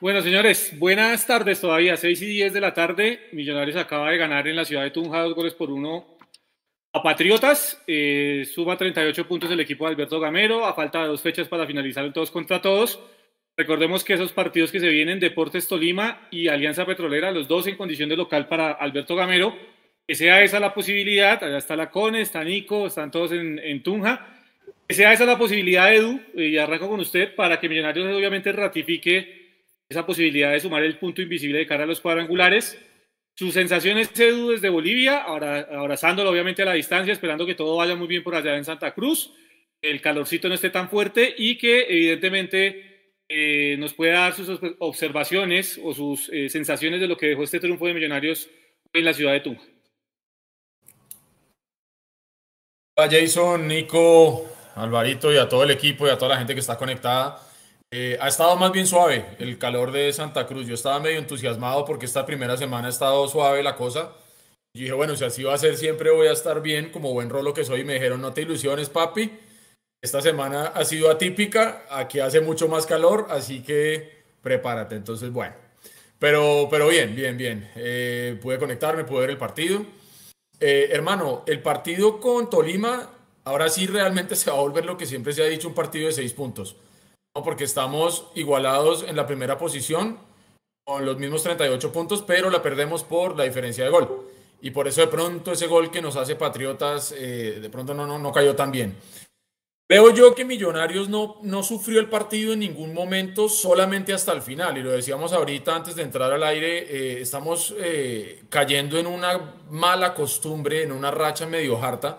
Bueno, señores, buenas tardes todavía, 6 y 10 de la tarde. Millonarios acaba de ganar en la ciudad de Tunja dos goles por uno a Patriotas. Eh, suma 38 puntos el equipo de Alberto Gamero, a falta de dos fechas para finalizar el todos contra todos. Recordemos que esos partidos que se vienen, Deportes Tolima y Alianza Petrolera, los dos en condición de local para Alberto Gamero, que sea esa la posibilidad, allá está la Cone, está Nico, están todos en, en Tunja, que sea esa la posibilidad, Edu, y arranco con usted, para que Millonarios obviamente ratifique esa posibilidad de sumar el punto invisible de cara a los cuadrangulares. Sus sensaciones, Edu, desde Bolivia, abrazándolo obviamente a la distancia, esperando que todo vaya muy bien por allá en Santa Cruz, el calorcito no esté tan fuerte y que evidentemente eh, nos pueda dar sus observaciones o sus eh, sensaciones de lo que dejó este triunfo de Millonarios en la ciudad de Tunja. Hola Jason, Nico, Alvarito y a todo el equipo y a toda la gente que está conectada. Eh, ha estado más bien suave el calor de Santa Cruz. Yo estaba medio entusiasmado porque esta primera semana ha estado suave la cosa. Y dije, bueno, si así va a ser siempre voy a estar bien, como buen rolo que soy. Me dijeron, no te ilusiones, papi. Esta semana ha sido atípica, aquí hace mucho más calor, así que prepárate. Entonces, bueno. Pero, pero bien, bien, bien. Eh, pude conectarme, pude ver el partido. Eh, hermano, el partido con Tolima, ahora sí realmente se va a volver lo que siempre se ha dicho, un partido de seis puntos porque estamos igualados en la primera posición con los mismos 38 puntos, pero la perdemos por la diferencia de gol. Y por eso de pronto ese gol que nos hace Patriotas, eh, de pronto no, no, no cayó tan bien. Veo yo que Millonarios no, no sufrió el partido en ningún momento, solamente hasta el final. Y lo decíamos ahorita antes de entrar al aire, eh, estamos eh, cayendo en una mala costumbre, en una racha medio harta,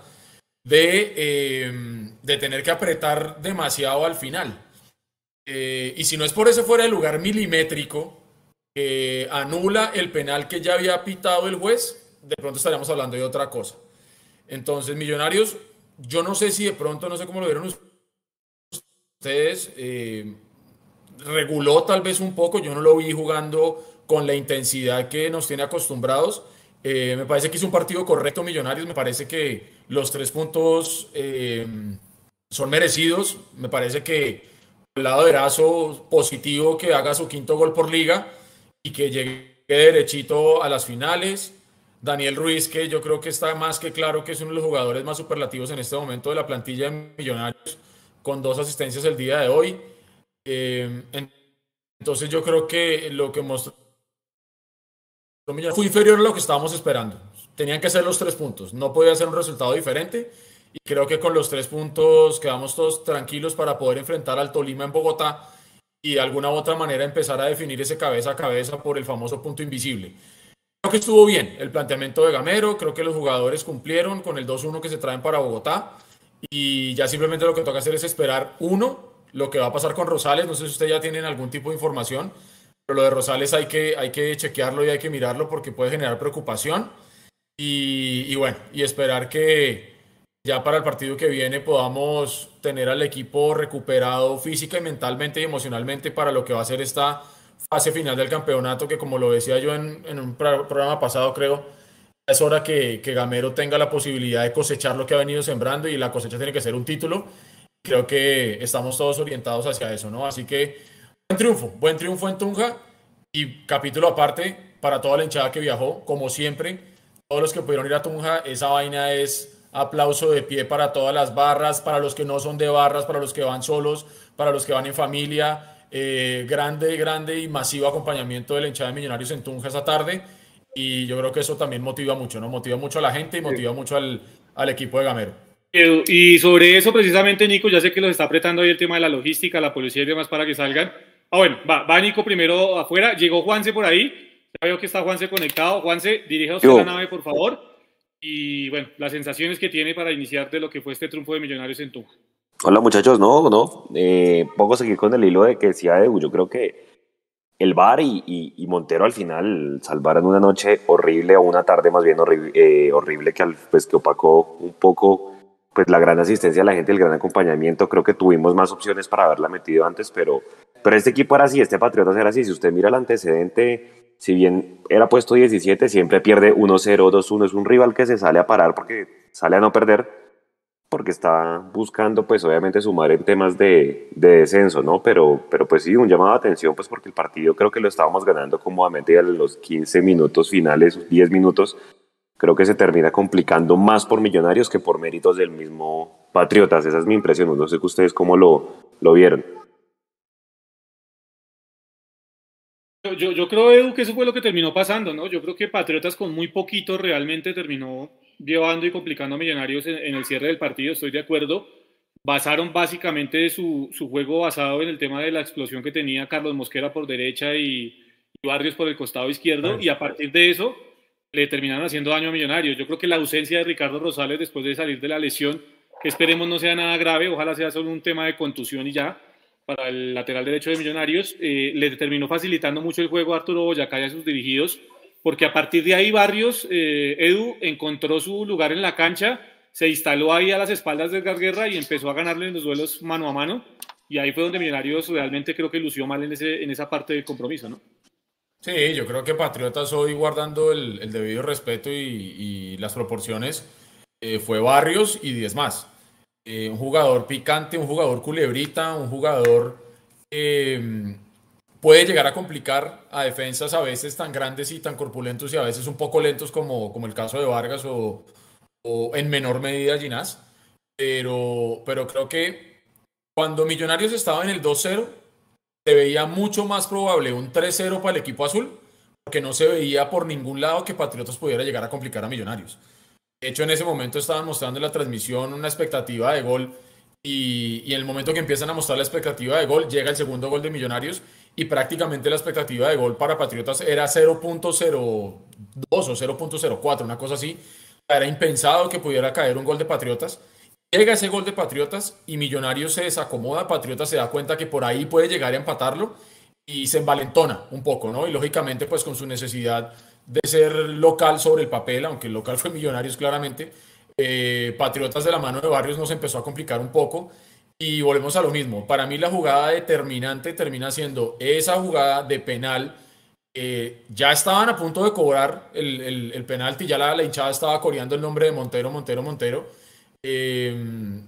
de, de tener que apretar demasiado al final. Eh, y si no es por ese fuera de lugar milimétrico anula el penal que ya había pitado el juez, de pronto estaríamos hablando de otra cosa. Entonces, Millonarios, yo no sé si de pronto, no sé cómo lo vieron ustedes, eh, reguló tal vez un poco, yo no lo vi jugando con la intensidad que nos tiene acostumbrados. Eh, me parece que hizo un partido correcto Millonarios, me parece que los tres puntos son merecidos, me parece que el lado de Erazo positivo que haga su quinto gol por liga y que llegue derechito a las finales. Daniel Ruiz, que yo creo que está más que claro que es uno de los jugadores más superlativos en este momento de la plantilla de Millonarios, con dos asistencias el día de hoy. Eh, entonces yo creo que lo que mostró fue inferior a lo que estábamos esperando. Tenían que ser los tres puntos, no podía ser un resultado diferente y creo que con los tres puntos quedamos todos tranquilos para poder enfrentar al Tolima en Bogotá y de alguna u otra manera empezar a definir ese cabeza a cabeza por el famoso punto invisible. Creo que estuvo bien el planteamiento de Gamero, creo que los jugadores cumplieron con el 2-1 que se traen para Bogotá y ya simplemente lo que toca hacer es esperar, uno, lo que va a pasar con Rosales, no sé si ustedes ya tienen algún tipo de información, pero lo de Rosales hay que, hay que chequearlo y hay que mirarlo porque puede generar preocupación y bueno, y esperar que, ya para el partido que viene podamos tener al equipo recuperado física y mentalmente y emocionalmente para lo que va a ser esta fase final del campeonato, que como lo decía yo en, un programa pasado, creo, es hora que, que, Gamero tenga la posibilidad de cosechar lo que ha venido sembrando y la cosecha tiene que ser un título. Creo que estamos todos orientados hacia eso, ¿no? Así que buen triunfo, buen triunfo en Tunja y capítulo aparte para toda la hinchada que viajó, como siempre, todos los que pudieron ir a Tunja, esa vaina es Aplauso de pie para todas las barras, para los que no son de barras, para los que van solos, para los que van en familia. Eh, grande, grande y masivo acompañamiento de la hinchada de Millonarios en Tunja esa tarde. Y yo creo que eso también motiva mucho, ¿no? Motiva mucho a la gente y motiva mucho al, al equipo de Gamero. Y sobre eso precisamente, Nico, ya sé que los está apretando ahí el tema de la logística, la policía y demás para que salgan. Ah, bueno, va, va Nico primero afuera. Llegó Juanse por ahí. Ya veo que está Juanse conectado. Juanse, dirige a la nave, por favor y bueno, las sensaciones que tiene para iniciar de lo que fue este triunfo de Millonarios en Tunja. Hola muchachos, no, no, eh, pongo a seguir con el hilo de que decía Edu, yo creo que el VAR y, y, Montero al final salvaron una noche horrible o una tarde más bien eh, horrible que, al, pues, que opacó un poco pues la gran asistencia de la gente, el gran acompañamiento, creo que tuvimos más opciones para haberla metido antes, pero, pero este equipo era así, este Patriotas era así, si usted mira el antecedente si bien era puesto 17, siempre pierde 1-0, 2-1. Es un rival que se sale a parar porque sale a no perder. porque está buscando pues obviamente sumar en temas de, de, descenso, ¿no? Pero, pero pues sí, un llamado de atención pues porque el partido creo que lo estábamos ganando cómodamente a los 15 minutos finales, 10 minutos, creo que se termina complicando más por Millonarios que por méritos del mismo Patriotas, esa es mi impresión, no sé que ustedes cómo lo, lo vieron. Yo, yo creo, Edu, que eso fue lo que terminó pasando, ¿no? Yo creo que Patriotas con muy poquito realmente terminó llevando y complicando a Millonarios en, el cierre del partido, estoy de acuerdo. Basaron básicamente su, su, juego basado en el tema de la explosión que tenía Carlos Mosquera por derecha y, Barrios por el costado izquierdo, y a partir de eso le terminaron haciendo daño a Millonarios. Yo creo que la ausencia de Ricardo Rosales después de salir de la lesión, que esperemos no sea nada grave, ojalá sea solo un tema de contusión y ya, para el lateral derecho de Millonarios, eh, le terminó facilitando mucho el juego a Arturo Boyacá y a sus dirigidos porque a partir de ahí Barrios, eh, Edu, encontró su lugar en la cancha, se instaló ahí a las espaldas de Edgar Guerra y empezó a ganarle en los duelos mano a mano. Y ahí fue donde Millonarios realmente creo que lució mal en, ese, en esa parte del compromiso, ¿no? Sí, yo creo que Patriotas hoy guardando el, debido respeto y, las proporciones eh, fue Barrios y 10 más. Eh, un jugador picante, un jugador culebrita, un jugador puede llegar a complicar a defensas a veces tan grandes y tan corpulentos y a veces un poco lentos como, como el caso de Vargas o, o en menor medida Ginás. Pero, pero creo que cuando Millonarios estaba en el 2-0, se veía mucho más probable un 3-0 para el equipo azul, porque no se veía por ningún lado que Patriotas pudiera llegar a complicar a Millonarios. De hecho, en ese momento estaban mostrando en la transmisión una expectativa de gol y, y en el momento que empiezan a mostrar la expectativa de gol, llega el segundo gol de Millonarios y prácticamente la expectativa de gol para Patriotas era 0.02 o 0.04, una cosa así. Era impensado que pudiera caer un gol de Patriotas. Llega ese gol de Patriotas y Millonarios se desacomoda, Patriotas se da cuenta que por ahí puede llegar a empatarlo y se envalentona un poco, ¿no? Y lógicamente pues con su necesidad de ser local sobre el papel, aunque el local fue Millonarios claramente, eh, Patriotas de la mano de Barrios nos empezó a complicar un poco y volvemos a lo mismo. Para mí la jugada determinante termina siendo esa jugada de penal. Eh, ya estaban a punto de cobrar el, el, penalti, ya la, hinchada estaba coreando el nombre de Montero, Montero, Montero. Eh,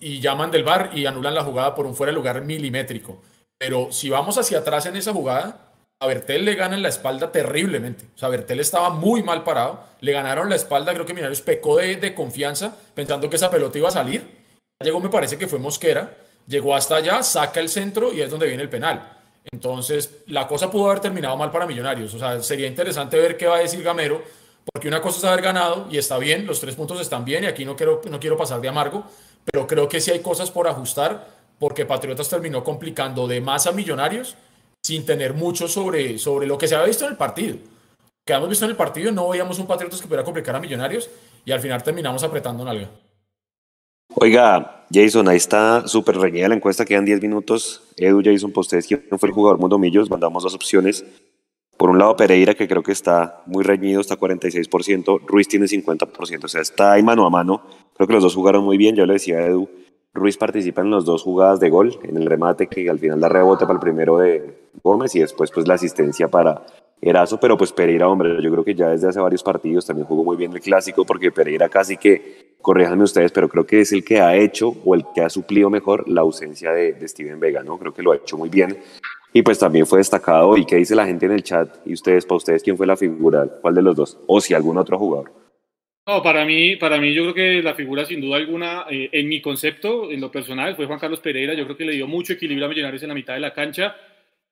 y llaman del bar y anulan la jugada por un fuera de lugar milimétrico. Pero si vamos hacia atrás en esa jugada, a Bertel le ganan la espalda terriblemente. O sea, Bertel estaba muy mal parado. Le ganaron la espalda. Creo que Millonarios pecó de, de, confianza pensando que esa pelota iba a salir. Llegó, me parece que fue Mosquera. Llegó hasta allá, saca el centro y es donde viene el penal. Entonces, la cosa pudo haber terminado mal para Millonarios. O sea, sería interesante ver qué va a decir Gamero. Porque una cosa es haber ganado y está bien, los tres puntos están bien y aquí no quiero, no quiero pasar de amargo, pero creo que sí hay cosas por ajustar porque Patriotas terminó complicando de más a Millonarios sin tener mucho sobre, sobre lo que se había visto en el partido. Que hemos visto en el partido, no veíamos un Patriotas que pudiera complicar a Millonarios y al final terminamos apretando en algo. Oiga, Jason, ahí está súper reñida la encuesta, quedan 10 minutos. Edu, Jason, para ustedes, ¿quién fue el jugador Mundo Millos? Mandamos dos opciones. Por un lado, Pereira, que creo que está muy reñido, está 46%. Ruiz tiene 50%, o sea, está ahí mano a mano. Creo que los dos jugaron muy bien, yo le decía a Edu. Ruiz participa en las dos jugadas de gol, en el remate que al final da rebote para el primero de Gómez y después pues la asistencia para Erazo, pero pues Pereira, hombre, yo creo que ya desde hace varios partidos también jugó muy bien el clásico porque Pereira casi que, corríjanme ustedes, pero creo que es el que ha hecho o el que ha suplido mejor la ausencia de, de Steven Vega, ¿no? Creo que lo ha hecho muy bien y pues también fue destacado. ¿Y qué dice la gente en el chat? ¿Y ustedes, para ustedes, quién fue la figura? ¿Cuál de los dos? O si algún otro jugador. No, para mí, para mí yo creo que la figura sin duda alguna, eh, en mi concepto, en lo personal, fue Juan Carlos Pereira. Yo creo que le dio mucho equilibrio a Millonarios en la mitad de la cancha.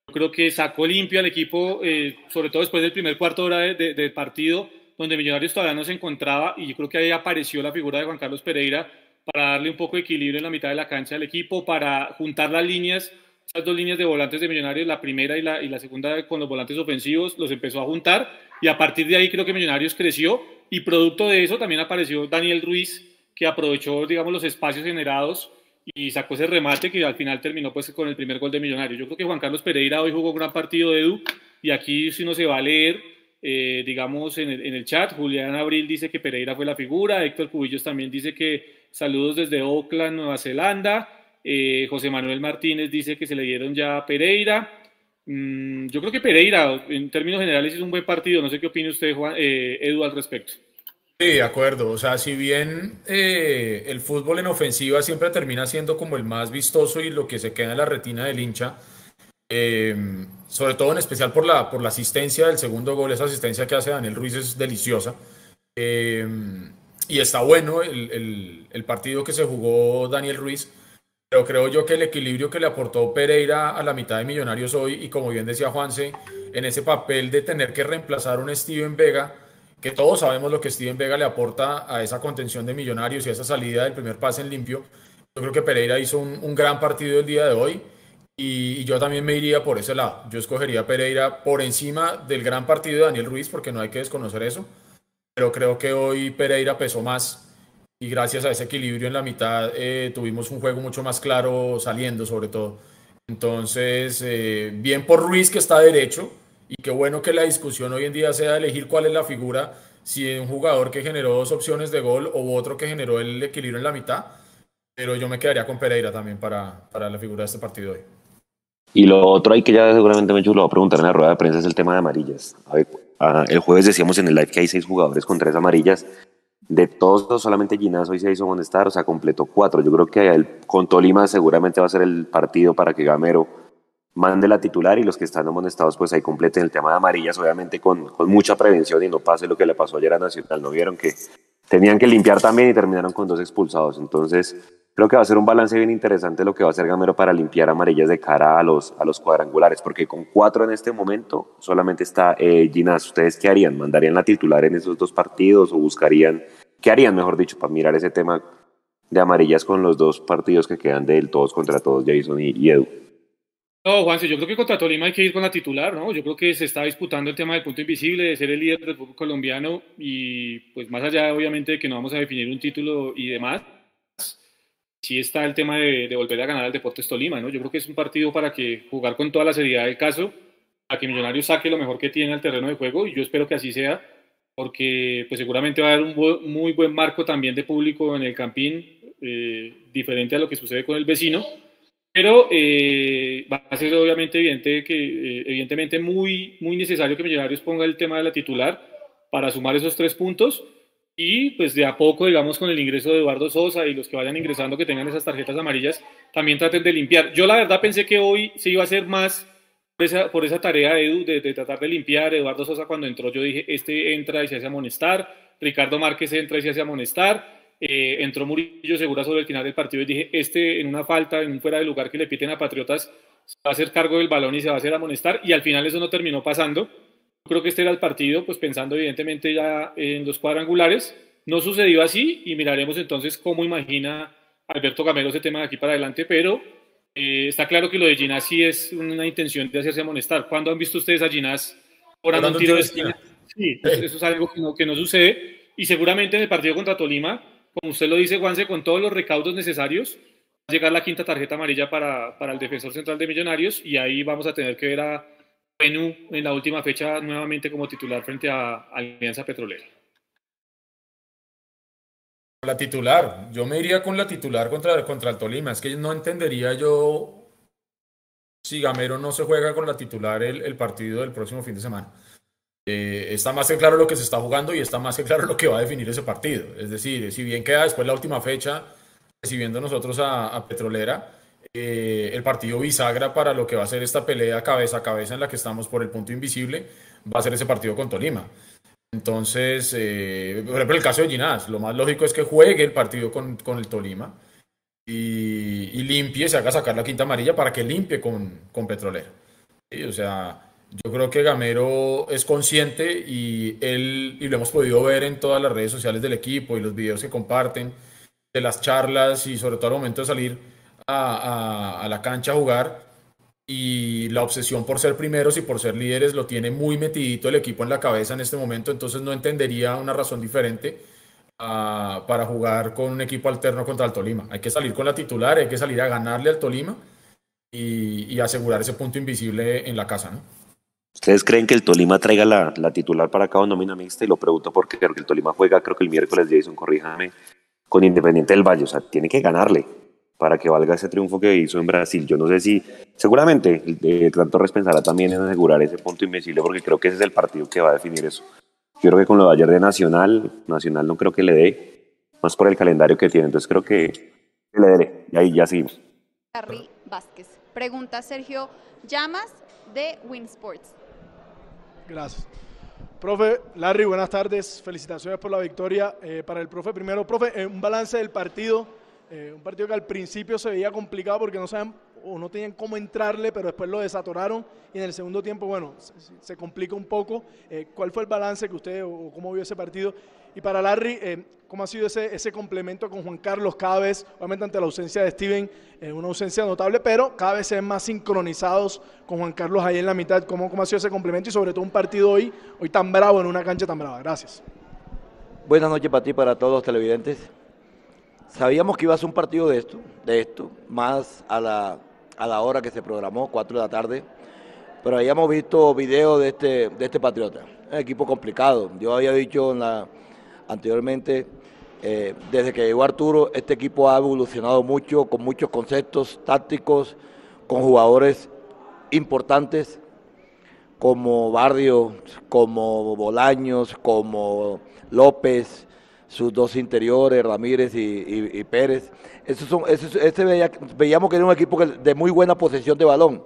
Yo creo que sacó limpio al equipo, eh, sobre todo después del primer cuarto de hora del partido, donde Millonarios todavía no se encontraba. Y yo creo que ahí apareció la figura de Juan Carlos Pereira para darle un poco de equilibrio en la mitad de la cancha al equipo, para juntar las líneas, esas dos líneas de volantes de Millonarios, la primera y la, y la segunda con los volantes ofensivos, los empezó a juntar. Y a partir de ahí creo que Millonarios creció y producto de eso también apareció Daniel Ruiz, que aprovechó, digamos, los espacios generados y sacó ese remate que al final terminó pues con el primer gol de Millonarios. Yo creo que Juan Carlos Pereira hoy jugó un gran partido de Edu y aquí si no se va a leer, eh, digamos, en el, en el, chat, Julián Abril dice que Pereira fue la figura, Héctor Cubillos también dice que saludos desde Auckland, Nueva Zelanda, eh, José Manuel Martínez dice que se le dieron ya a Pereira. Mm, yo creo que Pereira, en términos generales, es un buen partido. No sé qué opina usted, Juan, eh, Edu, al respecto. Sí, de acuerdo. O sea, si bien eh, el fútbol en ofensiva siempre termina siendo como el más vistoso y lo que se queda en la retina del hincha, eh, sobre todo en especial por la, por la asistencia del segundo gol, esa asistencia que hace Daniel Ruiz es deliciosa. Eh, y está bueno el, el, partido que se jugó Daniel Ruiz, pero creo yo que el equilibrio que le aportó Pereira a la mitad de Millonarios hoy, y como bien decía Juanse, en ese papel de tener que reemplazar a un Steven Vega, que todos sabemos lo que Steven Vega le aporta a esa contención de Millonarios y a esa salida del primer pase en limpio. Yo creo que Pereira hizo un, gran partido el día de hoy y, yo también me iría por ese lado. Yo escogería Pereira por encima del gran partido de Daniel Ruiz, porque no hay que desconocer eso. Pero creo que hoy Pereira pesó más y gracias a ese equilibrio en la mitad eh, tuvimos un juego mucho más claro saliendo sobre todo. Entonces, eh, bien por Ruiz que está derecho y qué bueno que la discusión hoy en día sea elegir cuál es la figura, si un jugador que generó dos opciones de gol o otro que generó el equilibrio en la mitad. Pero yo me quedaría con Pereira también para, para la figura de este partido hoy. Y lo otro hay que ya seguramente me lo va a preguntar en la rueda de prensa es el tema de amarillas. A ver, ah, el jueves decíamos en el live que hay seis jugadores con tres amarillas. De todos, solamente Ginás hoy se hizo amonestar, o sea, completó cuatro. Yo creo que el, con Tolima seguramente va a ser el partido para que Gamero mande la titular y los que están amonestados pues ahí completen el tema de amarillas, obviamente con, con mucha prevención y no pase lo que le pasó ayer a Nacional. ¿No vieron que tenían que limpiar también y terminaron con dos expulsados? Entonces, creo que va a ser un balance bien interesante lo que va a hacer Gamero para limpiar amarillas de cara a los, a los cuadrangulares, porque con cuatro en este momento solamente está eh. ¿Ustedes qué harían? ¿Mandarían la titular en esos dos partidos o buscarían, qué harían, mejor dicho, para mirar ese tema de amarillas con los dos partidos que quedan de él, todos contra todos, Jason y, Edu? No, Juanse, yo creo que contra Tolima hay que ir con la titular, ¿no? Yo creo que se está disputando el tema del punto invisible, de ser el líder del fútbol colombiano y pues más allá obviamente de que no vamos a definir un título y demás, sí está el tema de, volver a ganar al Deportes Tolima, ¿no? Yo creo que es un partido para que jugar con toda la seriedad del caso, para que Millonarios saque lo mejor que tiene al terreno de juego y yo espero que así sea, porque pues seguramente va a haber un muy buen marco también de público en el Campín, eh, diferente a lo que sucede con el vecino, pero eh, va a ser obviamente evidente que, eh, evidentemente muy, muy necesario que Millonarios ponga el tema de la titular para sumar esos tres puntos y pues de a poco, digamos, con el ingreso de Eduardo Sosa y los que vayan ingresando que tengan esas tarjetas amarillas, también traten de limpiar. Yo la verdad pensé que hoy se iba a hacer más esa, por esa tarea, Edu, de, de, tratar de limpiar. Eduardo Sosa cuando entró yo dije, este entra y se hace amonestar. Ricardo Márquez entra y se hace amonestar. Eh, entró Murillo Segura sobre el final del partido y dije, este en una falta, en un fuera de lugar que le piten a Patriotas, se va a hacer cargo del balón y se va a hacer amonestar. Y al final eso no terminó pasando creo que este era el partido, pues pensando evidentemente ya en los cuadrangulares. No sucedió así y miraremos entonces cómo imagina Alberto Gamero ese tema de aquí para adelante, pero eh, está claro que lo de Ginás sí es una intención de hacerse amonestar. ¿Cuándo han visto ustedes a Ginás orando un tiro de esquina? Sí, eso, es algo que no, que no sucede y seguramente en el partido contra Tolima, como usted lo dice, Juanse, con todos los recaudos necesarios, va a llegar la quinta tarjeta amarilla para, para el defensor central de Millonarios y ahí vamos a tener que ver a Menú en la última fecha nuevamente como titular frente a Alianza Petrolera. La titular, yo me iría con la titular contra, contra el Tolima. Es que no entendería yo si Gamero no se juega con la titular el, partido del próximo fin de semana. Eh, está más claro lo que se está jugando y está más claro lo que va a definir ese partido. Es decir, si bien queda después la última fecha recibiendo nosotros a Petrolera, eh, el partido bisagra para lo que va a ser esta pelea cabeza a cabeza en la que estamos por el punto invisible, va a ser ese partido con Tolima. Entonces, eh, por ejemplo, el caso de Ginás, lo más lógico es que juegue el partido con, con el Tolima y, y, limpie, se haga sacar la quinta amarilla para que limpie con, con Petrolera. O sea, yo creo que Gamero es consciente y él, y lo hemos podido ver en todas las redes sociales del equipo y los videos que comparten, de las charlas y sobre todo al momento de salir a, la cancha a jugar y la obsesión por ser primeros y por ser líderes lo tiene muy metidito el equipo en la cabeza en este momento, entonces no entendería una razón diferente ah, para jugar con un equipo alterno contra el Tolima. Hay que salir con la titular, hay que salir a ganarle al Tolima y, asegurar ese punto invisible en la casa. ¿Ustedes creen que el Tolima traiga la, titular para cada nómina mixta? Y lo pregunto porque el Tolima juega, creo que el miércoles, Jason, corríjame, con Independiente del Valle. O sea, tiene que ganarle para que valga ese triunfo que hizo en Brasil. Yo no sé si, seguramente, eh, Torres pensará también en asegurar ese punto invencible, porque creo que ese es el partido que va a definir eso. Yo creo que con lo de ayer de Nacional, Nacional no creo que le dé, más por el calendario que tiene. Entonces creo que le dé. Y ahí ya seguimos. Harry Vázquez. Pregunta Sergio Llamas de Winsports. Gracias. Profe, Larry, buenas tardes. Felicitaciones por la victoria. Eh, para el profe, primero, profe, eh, un balance del partido. Eh, un partido que al principio se veía complicado porque no saben o no tenían cómo entrarle, pero después lo desatoraron y en el segundo tiempo, bueno, se, complica un poco. ¿Cuál fue el balance que usted o cómo vio ese partido? Y para Larry, eh, ¿cómo ha sido ese, ese complemento con Juan Carlos cada vez, obviamente ante la ausencia de Steven, eh, una ausencia notable, pero cada vez se ven más sincronizados con Juan Carlos ahí en la mitad? ¿Cómo, ¿Cómo ha sido ese complemento y sobre todo un partido hoy, hoy tan bravo, en una cancha tan brava? Gracias. Buenas noches para ti, para todos los televidentes. Sabíamos que iba a ser un partido de esto, de esto, más a la, a la hora que se programó, 4 de la tarde, pero habíamos visto videos de este, de este Patriota. Un equipo complicado. Yo había dicho anteriormente. Eh, desde que llegó Arturo, este equipo ha evolucionado mucho, con muchos conceptos tácticos, con jugadores importantes como Barrio, como Bolaños, como López, sus dos interiores, Ramírez y, Pérez. Esos son, ese veíamos que era un equipo de muy buena posesión de balón.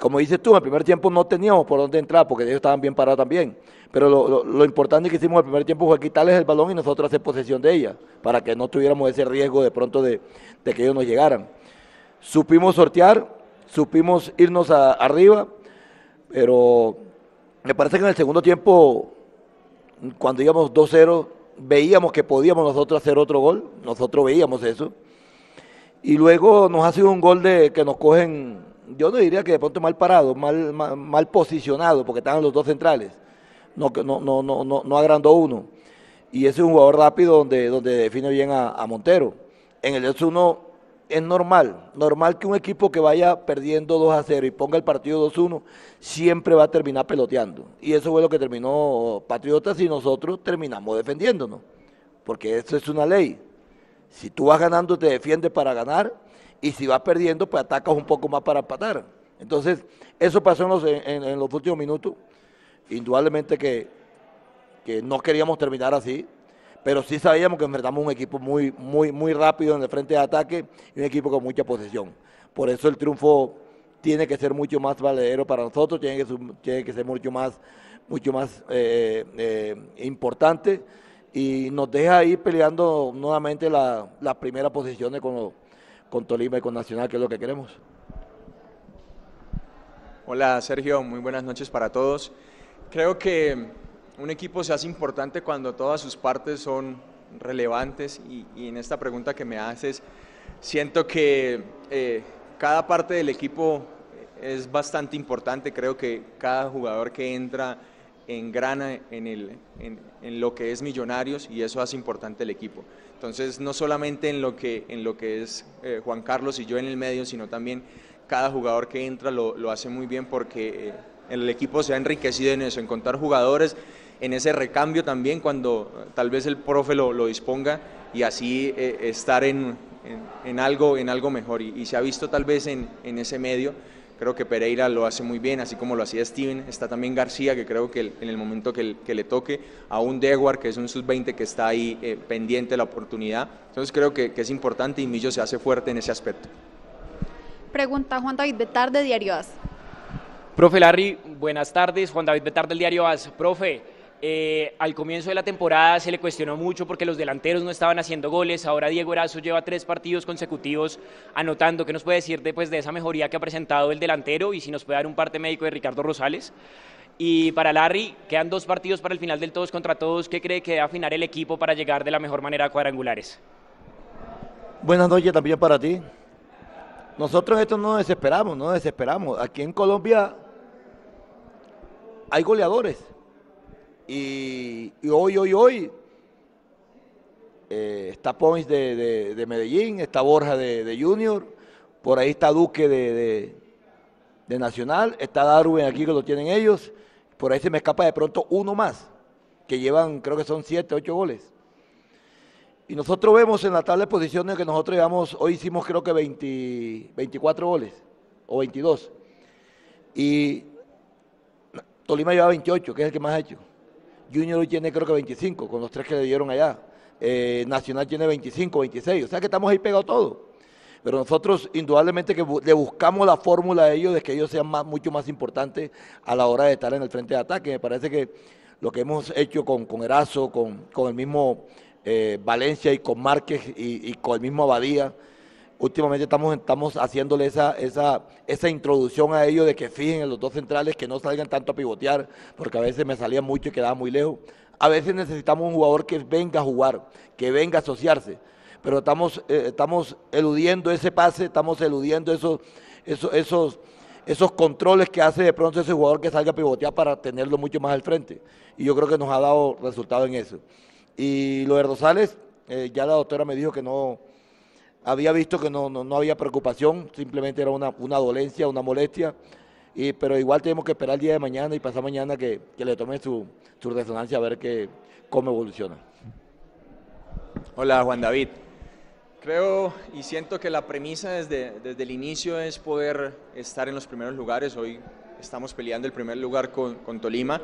Como dices tú, en el primer tiempo no teníamos por dónde entrar porque ellos estaban bien parados también. Pero lo, importante que hicimos en el primer tiempo fue quitarles el balón y nosotros hacer posesión de ella, para que no tuviéramos ese riesgo de pronto de, que ellos nos llegaran. Supimos sortear, supimos irnos arriba, pero me parece que en el segundo tiempo, cuando íbamos 2-0, veíamos que podíamos nosotros hacer otro gol, nosotros veíamos eso. Y luego nos ha sido un gol de que nos cogen yo no diría que de pronto mal parado, mal, mal, posicionado, porque estaban los dos centrales. No, no, no, no, no, agrandó uno. Y ese es un jugador rápido donde, donde define bien a, Montero. En el 2-1 es normal, normal que un equipo que vaya perdiendo 2 a 0 y ponga el partido 2-1, siempre va a terminar peloteando. Y eso fue lo que terminó Patriotas y nosotros terminamos defendiéndonos. Porque eso es una ley. Si tú vas ganando, te defiendes para ganar y si vas perdiendo, pues atacas un poco más para empatar. Entonces, eso pasó en los, en, los últimos minutos. Indudablemente que, que, no queríamos terminar así, pero sí sabíamos que enfrentamos un equipo muy, muy, muy rápido en el frente de ataque y un equipo con mucha posesión. Por eso el triunfo tiene que ser mucho más valedero para nosotros, tiene que, tiene que ser mucho más, mucho más eh, eh, importante y nos deja ahí peleando nuevamente las la primeras posiciones con con Tolima y con Nacional, que es lo que queremos. Hola Sergio, muy buenas noches para todos. Creo que un equipo se hace importante cuando todas sus partes son relevantes y, en esta pregunta que me haces, siento que eh, cada parte del equipo es bastante importante. Creo que cada jugador que entra engrana en, el, en, lo que es Millonarios y eso hace importante el equipo. Entonces, no solamente en lo que, en lo que es eh, Juan Carlos y yo en el medio, sino también cada jugador que entra lo, lo hace muy bien porque eh, el equipo se ha enriquecido en eso, en contar jugadores, en ese recambio también cuando eh, tal vez el profe lo, lo disponga y así estar en, en, algo, en algo mejor. Y, y, se ha visto tal vez en, en ese medio Creo que Pereira lo hace muy bien, así como lo hacía Steven. Está también García, que creo que en el momento que, le toque, a un Dewar, que es un sub-20 que está ahí eh, pendiente de la oportunidad. Entonces creo que, es importante y Millo se hace fuerte en ese aspecto. Pregunta Juan David Betar de Diario AS. Profe Larry, buenas tardes. Juan David Betar del Diario AS. Profe, eh, al comienzo de la temporada se le cuestionó mucho porque los delanteros no estaban haciendo goles. Ahora Diego Erazo lleva tres partidos consecutivos anotando. ¿Qué nos puede decir después de esa mejoría que ha presentado el delantero? Y si nos puede dar un parte médico de Ricardo Rosales. Y para Larry, quedan dos partidos para el final del todos contra todos. ¿Qué cree que debe afinar el equipo para llegar de la mejor manera a cuadrangulares? Buenas noches también para ti. Nosotros esto no desesperamos, no desesperamos. Aquí en Colombia hay goleadores y, hoy, hoy, hoy eh, está Poins de, Medellín, está Borja de, Junior, por ahí está Duque de, Nacional, está Darwin aquí que lo tienen ellos, por ahí se me escapa de pronto uno más, que llevan creo que son siete, ocho goles. Y nosotros vemos en la tabla de posiciones que nosotros llevamos, hoy hicimos creo que 24 goles, o 22. Y Tolima lleva 28, que es el que más ha hecho. Junior hoy tiene creo que 25, con los tres que le dieron allá. Eh, Nacional tiene 25, 26. O sea que estamos ahí pegados todos. Pero nosotros indudablemente que le buscamos la fórmula a ellos de que ellos sean más, mucho más importantes a la hora de estar en el frente de ataque. Me parece que lo que hemos hecho con, con Erazo, con, con el mismo eh, Valencia y con Márquez y, con el mismo Abadía, últimamente estamos, estamos haciéndole esa, esa, esa introducción a ellos de que fijen en los dos centrales, que no salgan tanto a pivotear, porque a veces me salía mucho y quedaba muy lejos. A veces necesitamos un jugador que venga a jugar, que venga a asociarse pero estamos, eh, estamos eludiendo ese pase, estamos eludiendo esos, esos, esos, esos controles que hace de pronto ese jugador que salga a pivotear para tenerlo mucho más al frente. Y yo creo que nos ha dado resultado en eso. Y lo de Rosales, eh, ya la doctora me dijo que no, había visto que no, no, había preocupación, simplemente era una, una dolencia, una molestia. Y, pero igual tenemos que esperar el día de mañana y pasar mañana que, que le tome su, su resonancia a ver que, cómo evoluciona. Hola Juan David, Creo y siento que la premisa desde, desde el inicio es poder estar en los primeros lugares. Hoy estamos peleando el primer lugar con, con Tolima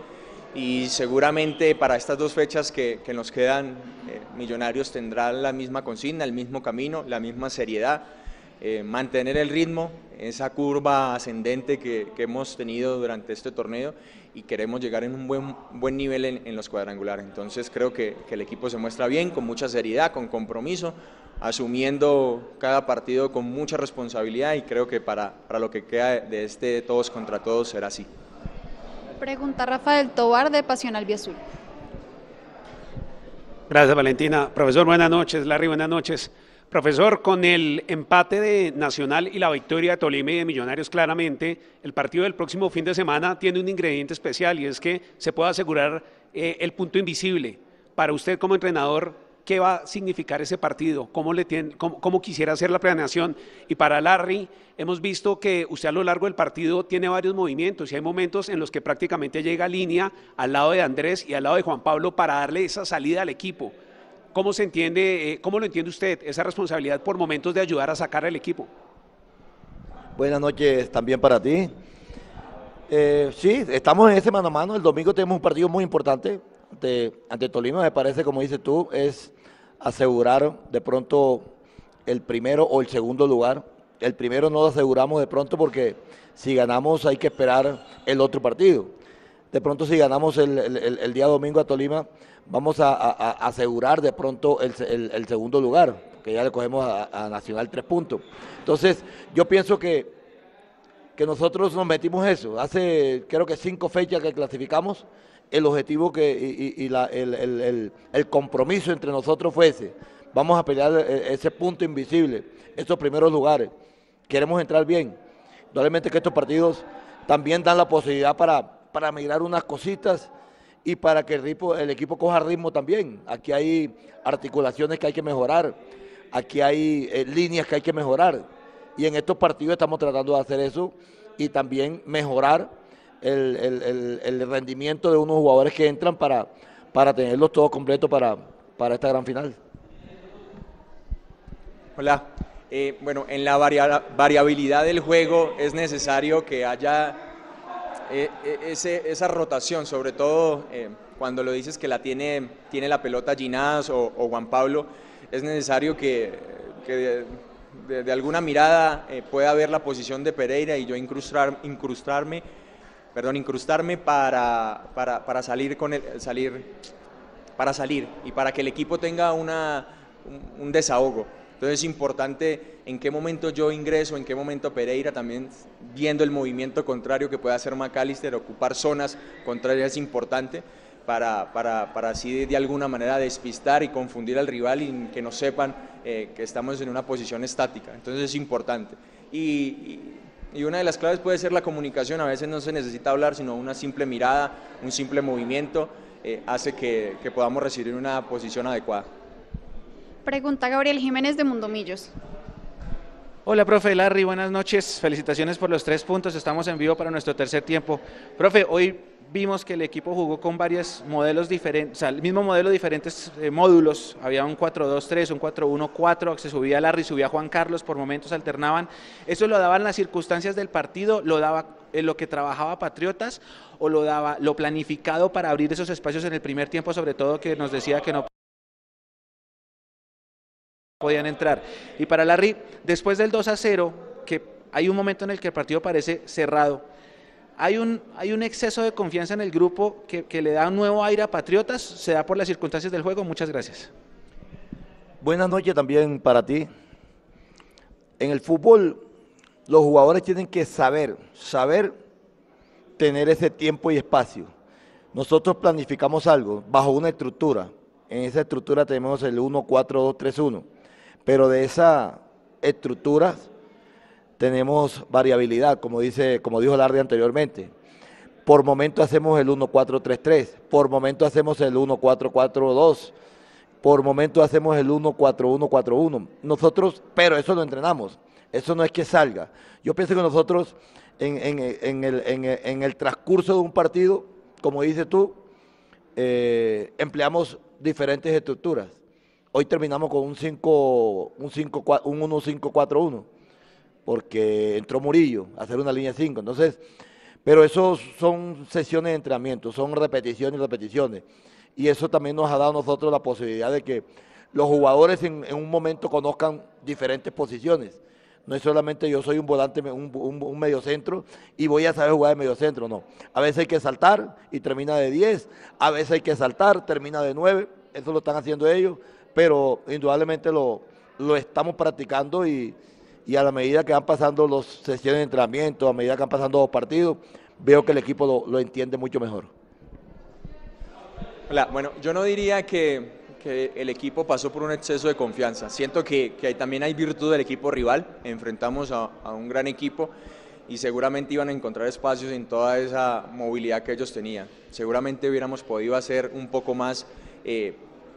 y seguramente para estas dos fechas que, nos quedan, eh, Millonarios tendrá la misma consigna, el mismo camino, la misma seriedad, eh, mantener el ritmo, esa curva ascendente que, hemos tenido durante este torneo y queremos llegar en un buen, buen nivel en, los cuadrangulares. Entonces creo que, que el equipo se muestra bien, con mucha seriedad, con compromiso asumiendo cada partido con mucha responsabilidad y creo que para, para lo que queda de este todos contra todos será así. Pregunta Rafael Tobar de Pasión Albiazul. Gracias Valentina. Profesor, buenas noches. Larry, buenas noches. Profesor, con el empate de Nacional y la victoria de Tolima y de Millonarios claramente, el partido del próximo fin de semana tiene un ingrediente especial y es que se puede asegurar eh, el punto invisible. Para usted como entrenador, qué va a significar ese partido, cómo, quisiera hacer la planeación. Y para Larry, hemos visto que usted a lo largo del partido tiene varios movimientos y hay momentos en los que prácticamente llega línea al lado de Andrés y al lado de Juan Pablo para darle esa salida al equipo. ¿Cómo se entiende, eh, cómo lo entiende usted, esa responsabilidad por momentos de ayudar a sacar al equipo? Buenas noches también para ti. Eh, sí, estamos en ese mano a mano. El domingo tenemos un partido muy importante ante, ante Tolima, me parece, como dices tú, es asegurar de pronto el primero o el segundo lugar. El primero no lo aseguramos de pronto porque si ganamos hay que esperar el otro partido. De pronto si ganamos el, día domingo a Tolima, vamos a, asegurar de pronto el, segundo lugar, porque ya le cogemos a, Nacional tres puntos. Entonces, yo pienso que, que nosotros nos metimos eso. Hace creo que cinco fechas que clasificamos el objetivo que, y, el, compromiso entre nosotros fue ese. Vamos a pelear e, ese punto invisible, esos primeros lugares. Queremos entrar bien. Probablemente que estos partidos también dan la posibilidad para, para migrar unas cositas y para que el, el equipo coja ritmo también. Aquí hay articulaciones que hay que mejorar, aquí hay eh, líneas que hay que mejorar. Y en estos partidos estamos tratando de hacer eso y también mejorar el, rendimiento de unos jugadores que entran para, para tenerlos todos completos para, para esta gran final. Hola. Eh, bueno, en la variabilidad del juego es necesario que haya eh, eh, esa rotación, sobre todo cuando lo dices que la tiene, tiene la pelota Ginás o, Juan Pablo, es necesario que, de, alguna mirada pueda ver la posición de Pereira y yo incrustar, incrustarme perdón, incrustarme para, para, para, salir con el, salir, para salir y para que el equipo tenga una, un, desahogo. Entonces es importante en qué momento yo ingreso, en qué momento Pereira, también viendo el movimiento contrario que puede hacer McAllister, ocupar zonas contrarias es importante para, para, para así de, alguna manera despistar y confundir al rival y que no sepan eh, que estamos en una posición estática. Entonces es importante. y, y una de las claves puede ser la comunicación, a veces no se necesita hablar, sino una simple mirada, un simple movimiento eh, hace que, que, podamos recibir una posición adecuada. Pregunta Gabriel Jiménez de Mundomillos. Hola, profe Larry, buenas noches. Felicitaciones por los tres puntos. Estamos en vivo para nuestro tercer tiempo. Profe, hoy vimos que el equipo jugó con varios modelos diferentes, o sea, el mismo modelo, diferentes eh, módulos. Había un 4-2-3, un 4-1-4, se subía Larry, subía Juan Carlos, por momentos alternaban. ¿Eso lo daban las circunstancias del partido? ¿Lo daba en lo que trabajaba Patriotas? ¿O lo daba lo planificado para abrir esos espacios en el primer tiempo, sobre todo que nos decía que no podían entrar. Y para Larry, después del 2 a 0, que hay un momento en el que el partido parece cerrado, hay un, hay un exceso de confianza en el grupo que, que le da un nuevo aire a Patriotas, se da por las circunstancias del juego. Muchas gracias. Buenas noches también para ti. En el fútbol, los jugadores tienen que saber, saber tener ese tiempo y espacio. Nosotros planificamos algo bajo una estructura. En esa estructura tenemos el 1, 4, 2, 3, 1 pero de esa estructura tenemos variabilidad, como, dice, como dijo Larry anteriormente. Por momento hacemos el 1-4-3-3, por momento hacemos el 1-4-4-2, por momento hacemos el 1-4-1-4-1. Nosotros, pero eso lo entrenamos, eso no es que salga. Yo pienso que nosotros en, el, transcurso de un partido, como dices tú, eh, empleamos diferentes estructuras. Hoy terminamos con un 5, un 5, un 1-5-4-1, porque entró Murillo a hacer una línea 5. Entonces, pero eso son sesiones de entrenamiento, son repeticiones y repeticiones. Y eso también nos ha dado a nosotros la posibilidad de que los jugadores en, un momento conozcan diferentes posiciones. No es solamente yo soy un volante, un, un, un mediocentro y voy a saber jugar de mediocentro, no. A veces hay que saltar y termina de 10, a veces hay que saltar, termina de 9, eso lo están haciendo ellos pero indudablemente lo, lo estamos practicando y, a la medida que van pasando las sesiones de entrenamiento, a medida que van pasando los partidos, veo que el equipo lo, entiende mucho mejor. Hola, bueno, yo no diría que, el equipo pasó por un exceso de confianza. Siento que, también hay virtud del equipo rival. Enfrentamos a, un gran equipo y seguramente iban a encontrar espacios en toda esa movilidad que ellos tenían. Seguramente hubiéramos podido hacer un poco más eh,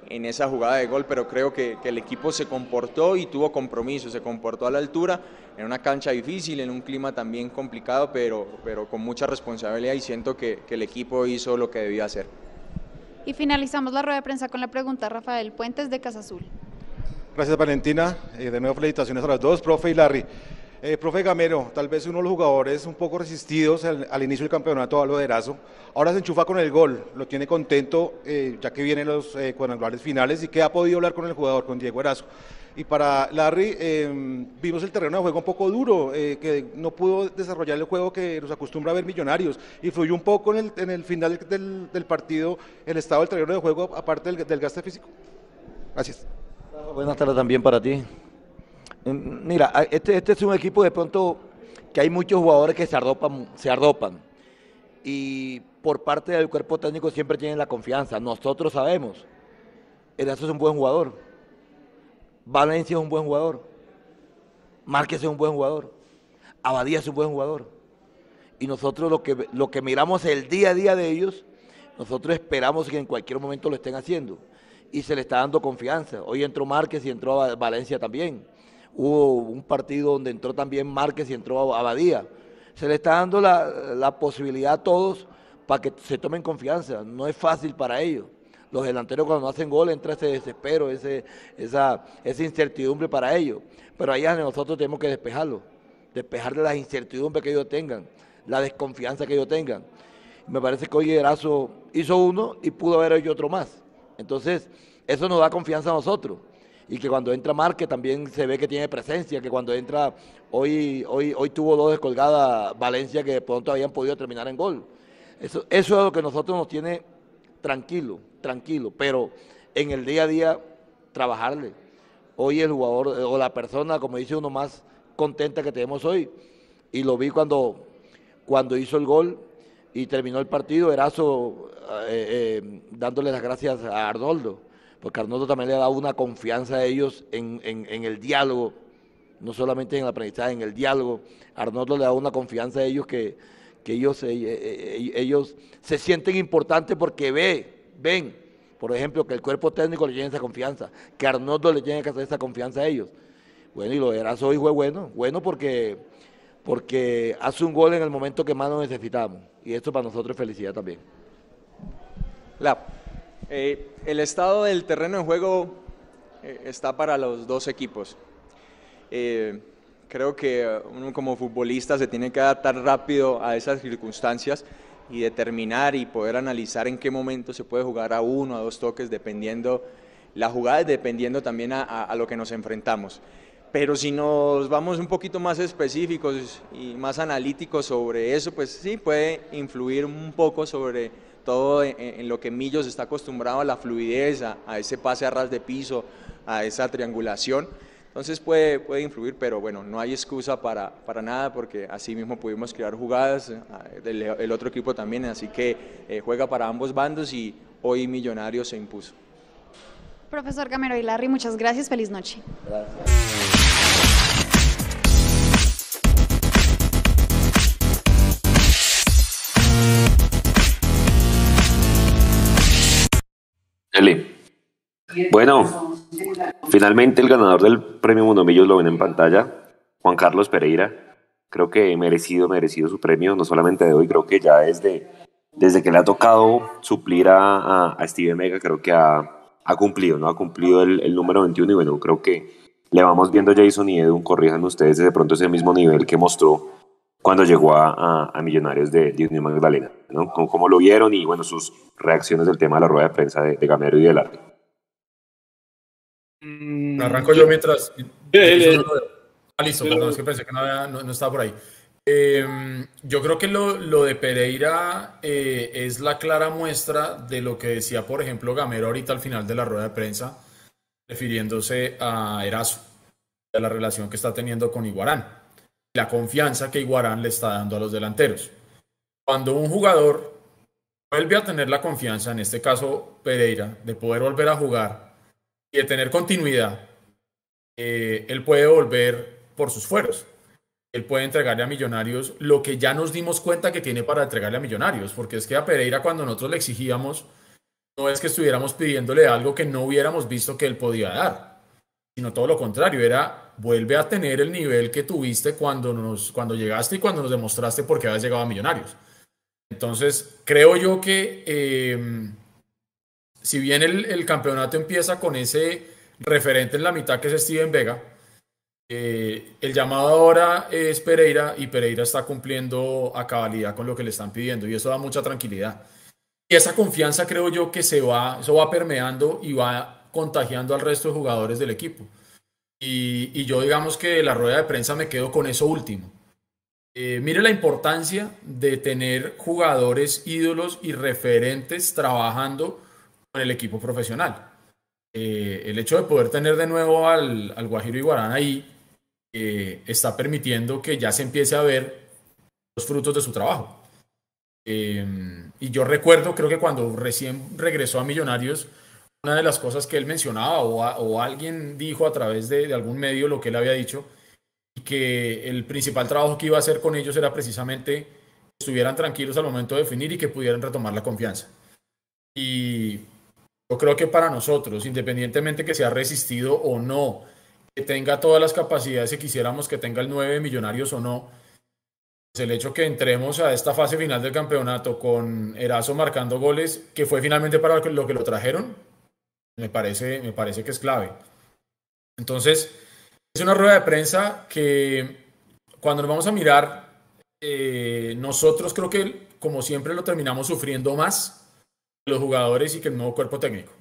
en esa jugada de gol, pero creo que, el equipo se comportó y tuvo compromiso, se comportó a la altura, en una cancha difícil, en un clima también complicado, pero, pero con mucha responsabilidad y siento que, el equipo hizo lo que debía hacer. Y finalizamos la rueda de prensa con la pregunta Rafael Puentes de Casa Azul. Gracias Valentina, eh, de nuevo felicitaciones a los dos, profe y Larry. Eh, profe Gamero, tal vez uno de los jugadores un poco resistidos al, inicio del campeonato a lo de Erazo, ahora se enchufa con el gol, lo tiene contento eh, ya que vienen los eh, cuadrangulares finales y que ha podido hablar con el jugador, con Diego Erazo. Y para Larry, vimos el terreno de juego un poco duro, que no pudo desarrollar el juego que nos acostumbra a ver Millonarios. Y fluyó un poco en el, final del, partido el estado del terreno de juego, aparte del, del gasto físico. Gracias. Buenas tardes también para ti. Mira, este, este es un equipo de pronto que hay muchos jugadores que se arropan, se arropan. Y por parte del cuerpo técnico siempre tienen la confianza. Nosotros sabemos. Erazo es un buen jugador. Valencia es un buen jugador. Márquez es un buen jugador. Abadía es un buen jugador. Y nosotros lo que, lo que miramos el día a día de ellos, nosotros esperamos que en cualquier momento lo estén haciendo. Y se le está dando confianza. Hoy entró Márquez y entró Valencia también hubo un partido donde entró también Márquez y entró Abadía. Se le está dando la, posibilidad a todos para que se tomen confianza. No es fácil para ellos. Los delanteros cuando hacen gol entra ese desespero, ese, esa, incertidumbre para ellos. Pero allá nosotros tenemos que despejarlo, despejarle las incertidumbres que ellos tengan, la desconfianza que ellos tengan. Me parece que hoy Erazo hizo uno y pudo haber hecho otro más. Entonces, eso nos da confianza a nosotros y que cuando entra Márquez también se ve que tiene presencia, que cuando entra, hoy, hoy, hoy tuvo dos descolgadas Valencia que pronto habían podido terminar en gol. Eso, eso es lo que nosotros nos tiene tranquilo, tranquilo, pero en el día a día trabajarle. Hoy el jugador o la persona, como dice uno, más contenta que tenemos hoy, y lo vi cuando, cuando hizo el gol y terminó el partido, Erazo eh, eh, dándole las gracias a Arnoldo porque Arnoldo también le ha dado una confianza a ellos en, el diálogo, no solamente en el aprendizaje, en el diálogo. Arnoldo le da una confianza a ellos que, ellos, eh, eh, ellos se sienten importantes porque ve, ven, por ejemplo, que el cuerpo técnico le tiene esa confianza, que Arnoldo le tiene que hacer esa confianza a ellos. Bueno, y lo Erazo hoy fue bueno, bueno porque, porque hace un gol en el momento que más lo necesitamos. Y esto para nosotros es felicidad también. La, eh, el estado del terreno de juego eh, está para los dos equipos. Eh, creo que uno como futbolista se tiene que adaptar rápido a esas circunstancias y determinar y poder analizar en qué momento se puede jugar a uno, a dos toques, dependiendo la jugada, dependiendo también a, a lo que nos enfrentamos. Pero si nos vamos un poquito más específicos y más analíticos sobre eso, pues sí, puede influir un poco sobre todo en, lo que Millos está acostumbrado a la fluidez, a, ese pase a ras de piso, a esa triangulación. Entonces puede, puede influir, pero bueno, no hay excusa para, para nada porque así mismo pudimos crear jugadas, del, el otro equipo también, así que eh, juega para ambos bandos y hoy Millonarios se impuso. Profesor Gamero y Larry, muchas gracias, feliz noche. Gracias. Bueno, finalmente el ganador del premio Monomillos lo ven en pantalla, Juan Carlos Pereira. Creo que merecido, merecido su premio, no solamente de hoy, creo que ya desde, desde que le ha tocado suplir a, a, Steven Mega, creo que ha, ha, cumplido, ¿no? Ha cumplido el, el, número 21 y bueno, creo que le vamos viendo Jason y Edu, corrijan ustedes de pronto ese mismo nivel que mostró cuando llegó a, a Millonarios de, de Magdalena, ¿no? Cómo, lo vieron y bueno, sus reacciones del tema de la rueda de prensa de, de Gamero y de Larry. Mm, Arranco yo mientras. Ah, listo, perdón, es que pensé que no, no, estaba por ahí. Eh, yo creo que lo, lo de Pereira eh, es la clara muestra de lo que decía, por ejemplo, Gamero ahorita al final de la rueda de prensa, refiriéndose a Eraso, a la relación que está teniendo con Iguarán, la confianza que Iguarán le está dando a los delanteros. Cuando un jugador vuelve a tener la confianza, en este caso Pereira, de poder volver a jugar y de tener continuidad, eh, él puede volver por sus fueros. Él puede entregarle a Millonarios lo que ya nos dimos cuenta que tiene para entregarle a Millonarios, porque es que a Pereira cuando nosotros le exigíamos, no es que estuviéramos pidiéndole algo que no hubiéramos visto que él podía dar, sino todo lo contrario, era vuelve a tener el nivel que tuviste cuando, nos, cuando llegaste y cuando nos demostraste por qué habías llegado a Millonarios. Entonces, creo yo que eh, si bien el, campeonato empieza con ese referente en la mitad que es Steven Vega, eh, el llamado ahora es Pereira y Pereira está cumpliendo a cabalidad con lo que le están pidiendo y eso da mucha tranquilidad. Y esa confianza creo yo que se va, eso va permeando y va contagiando al resto de jugadores del equipo. Y, yo digamos que la rueda de prensa me quedo con eso último. Eh, mire la importancia de tener jugadores ídolos y referentes trabajando el equipo profesional. Eh, el hecho de poder tener de nuevo al, al Guajiro Iguarán ahí eh, está permitiendo que ya se empiece a ver los frutos de su trabajo. Eh, y yo recuerdo, creo que cuando recién regresó a Millonarios, una de las cosas que él mencionaba o, alguien dijo a través de, de, algún medio lo que él había dicho, y que el principal trabajo que iba a hacer con ellos era precisamente que estuvieran tranquilos al momento de definir y que pudieran retomar la confianza. Y yo creo que para nosotros, independientemente que sea resistido o no, que tenga todas las capacidades que quisiéramos que tenga el 9 millonarios o no, pues el hecho que entremos a esta fase final del campeonato con Erazo marcando goles, que fue finalmente para lo que lo trajeron, me parece, me parece que es clave. Entonces, es una rueda de prensa que cuando nos vamos a mirar, eh, nosotros creo que como siempre lo terminamos sufriendo más los jugadores y que el nuevo cuerpo técnico.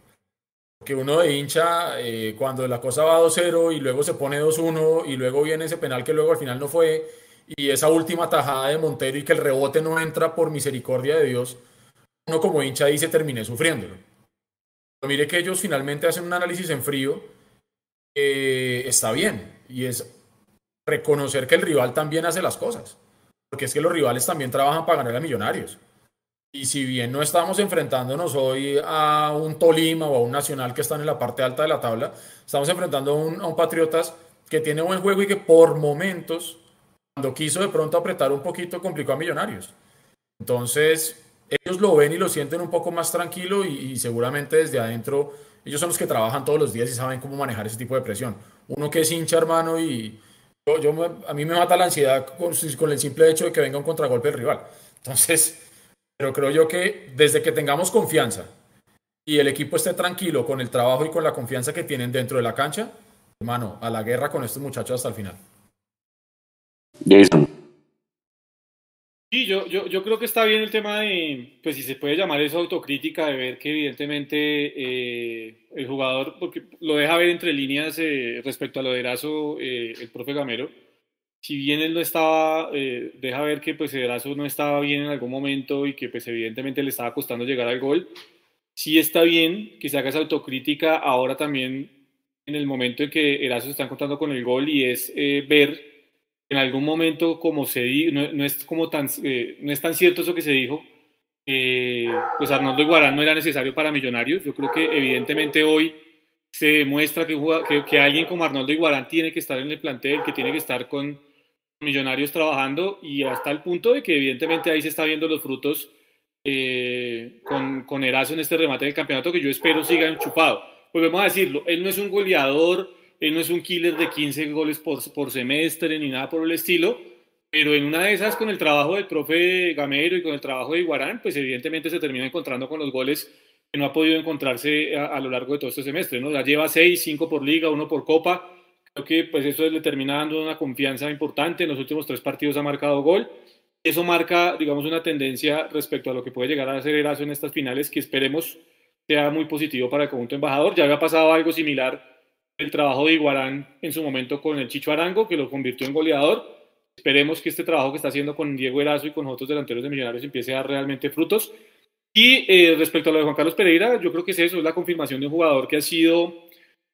Que uno de hincha, eh, cuando la cosa va 2-0 y luego se pone 2-1 y luego viene ese penal que luego al final no fue y esa última tajada de Montero y que el rebote no entra por misericordia de Dios, uno como hincha dice terminé sufriéndolo. Mire que ellos finalmente hacen un análisis en frío, eh, está bien, y es reconocer que el rival también hace las cosas, porque es que los rivales también trabajan para ganar a millonarios. Y si bien no estamos enfrentándonos hoy a un Tolima o a un Nacional que están en la parte alta de la tabla, estamos enfrentando a un, Patriotas que tiene buen juego y que por momentos, cuando quiso de pronto apretar un poquito, complicó a Millonarios. Entonces, ellos lo ven y lo sienten un poco más tranquilo y, seguramente desde adentro ellos son los que trabajan todos los días y saben cómo manejar ese tipo de presión. Uno que es hincha, hermano, y yo, a mí me mata la ansiedad con, con el simple hecho de que venga un contragolpe del rival. Entonces, pero creo yo que desde que tengamos confianza y el equipo esté tranquilo con el trabajo y con la confianza que tienen dentro de la cancha, hermano, a la guerra con estos muchachos hasta el final. Jason. Sí, yo, yo, yo creo que está bien el tema de, pues si se puede llamar eso autocrítica, de ver que evidentemente eh, el jugador, porque lo deja ver entre líneas eh, respecto a lo de Erazo, eh, el profe Gamero, si bien él no estaba, deja ver que pues Erazo no estaba bien en algún momento y que pues evidentemente le estaba costando llegar al gol, sí está bien que se haga esa autocrítica ahora también en el momento en que Erazo se está encontrando con el gol y es ver en algún momento, como se dijo, no, es como tan, eh, no es tan cierto eso que se dijo, pues Arnoldo Iguarán no era necesario para Millonarios. Yo creo que evidentemente hoy se demuestra que, que, alguien como Arnoldo Iguarán tiene que estar en el plantel, que tiene que estar con Millonarios trabajando y hasta el punto de que evidentemente ahí se está viendo los frutos eh, con, con Erazo en este remate del campeonato que yo espero siga enchufado. Volvemos a decirlo, él no es un goleador él no es un killer de 15 goles por, semestre ni nada por el estilo, pero en una de esas, con el trabajo del profe Gamero y con el trabajo de Iguarán, pues evidentemente se termina encontrando con los goles que no ha podido encontrarse a, lo largo de todo este semestre. ¿no? Ya lleva 6, 5 por liga, 1 por copa. Creo que pues eso le termina dando una confianza importante. En los últimos tres partidos ha marcado gol. Eso marca, digamos, una tendencia respecto a lo que puede llegar a ser Erazo en estas finales que esperemos sea muy positivo para el conjunto embajador. Ya había pasado algo similar el trabajo de Iguarán en su momento con el Chicho Arango, que lo convirtió en goleador. Esperemos que este trabajo que está haciendo con Diego Erazo y con otros delanteros de Millonarios empiece a dar realmente frutos. Y eh, respecto a lo de Juan Carlos Pereira, yo creo que es eso, es la confirmación de un jugador que ha sido,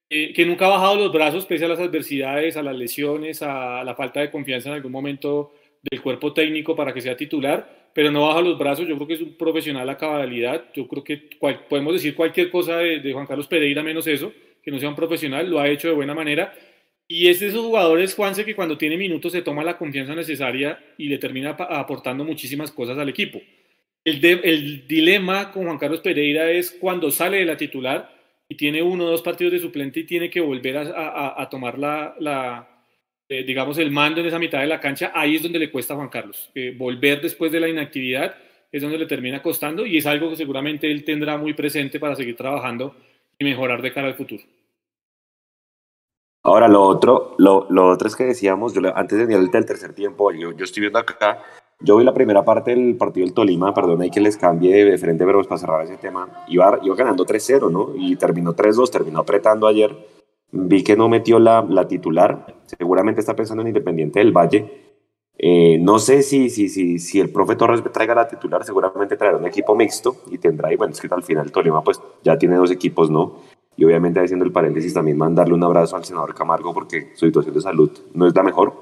eh, que nunca ha bajado los brazos pese a las adversidades, a las lesiones, a la falta de confianza en algún momento del cuerpo técnico para que sea titular, pero no baja los brazos, yo creo que es un profesional a cabalidad, yo creo que podemos decir cualquier cosa de Juan Carlos Pereira menos eso, que no sea un profesional, lo ha hecho de buena manera. Y es de esos jugadores, Juanse, que cuando tiene minutos se toma la confianza necesaria y le termina aportando muchísimas cosas al equipo. El, dilema con Juan Carlos Pereira es cuando sale de la titular y tiene uno o dos partidos de suplente y tiene que volver a, tomar la, eh, digamos, el mando en esa mitad de la cancha, ahí es donde le cuesta Juan Carlos. Eh, volver después de la inactividad es donde le termina costando y es algo que seguramente él tendrá muy presente para seguir trabajando y mejorar de cara al futuro. Ahora, lo otro, lo, lo otro es que decíamos, yo antes de el tercer tiempo, yo, yo estoy viendo acá, yo vi la primera parte del partido del Tolima, perdón, hay que les cambie de frente, pero para cerrar ese tema, iba, iba ganando 3-0, ¿no? Y terminó 3-2, terminó apretando ayer. Vi que no metió la, la titular, seguramente está pensando en Independiente del Valle. Eh, no sé si, si, si, si el profe Torres traiga la titular, seguramente traerá un equipo mixto y tendrá, y bueno, es que al final Tolima pues ya tiene dos equipos, ¿no? Y obviamente haciendo el paréntesis también mandarle un abrazo al senador Camargo porque su situación de salud no es la mejor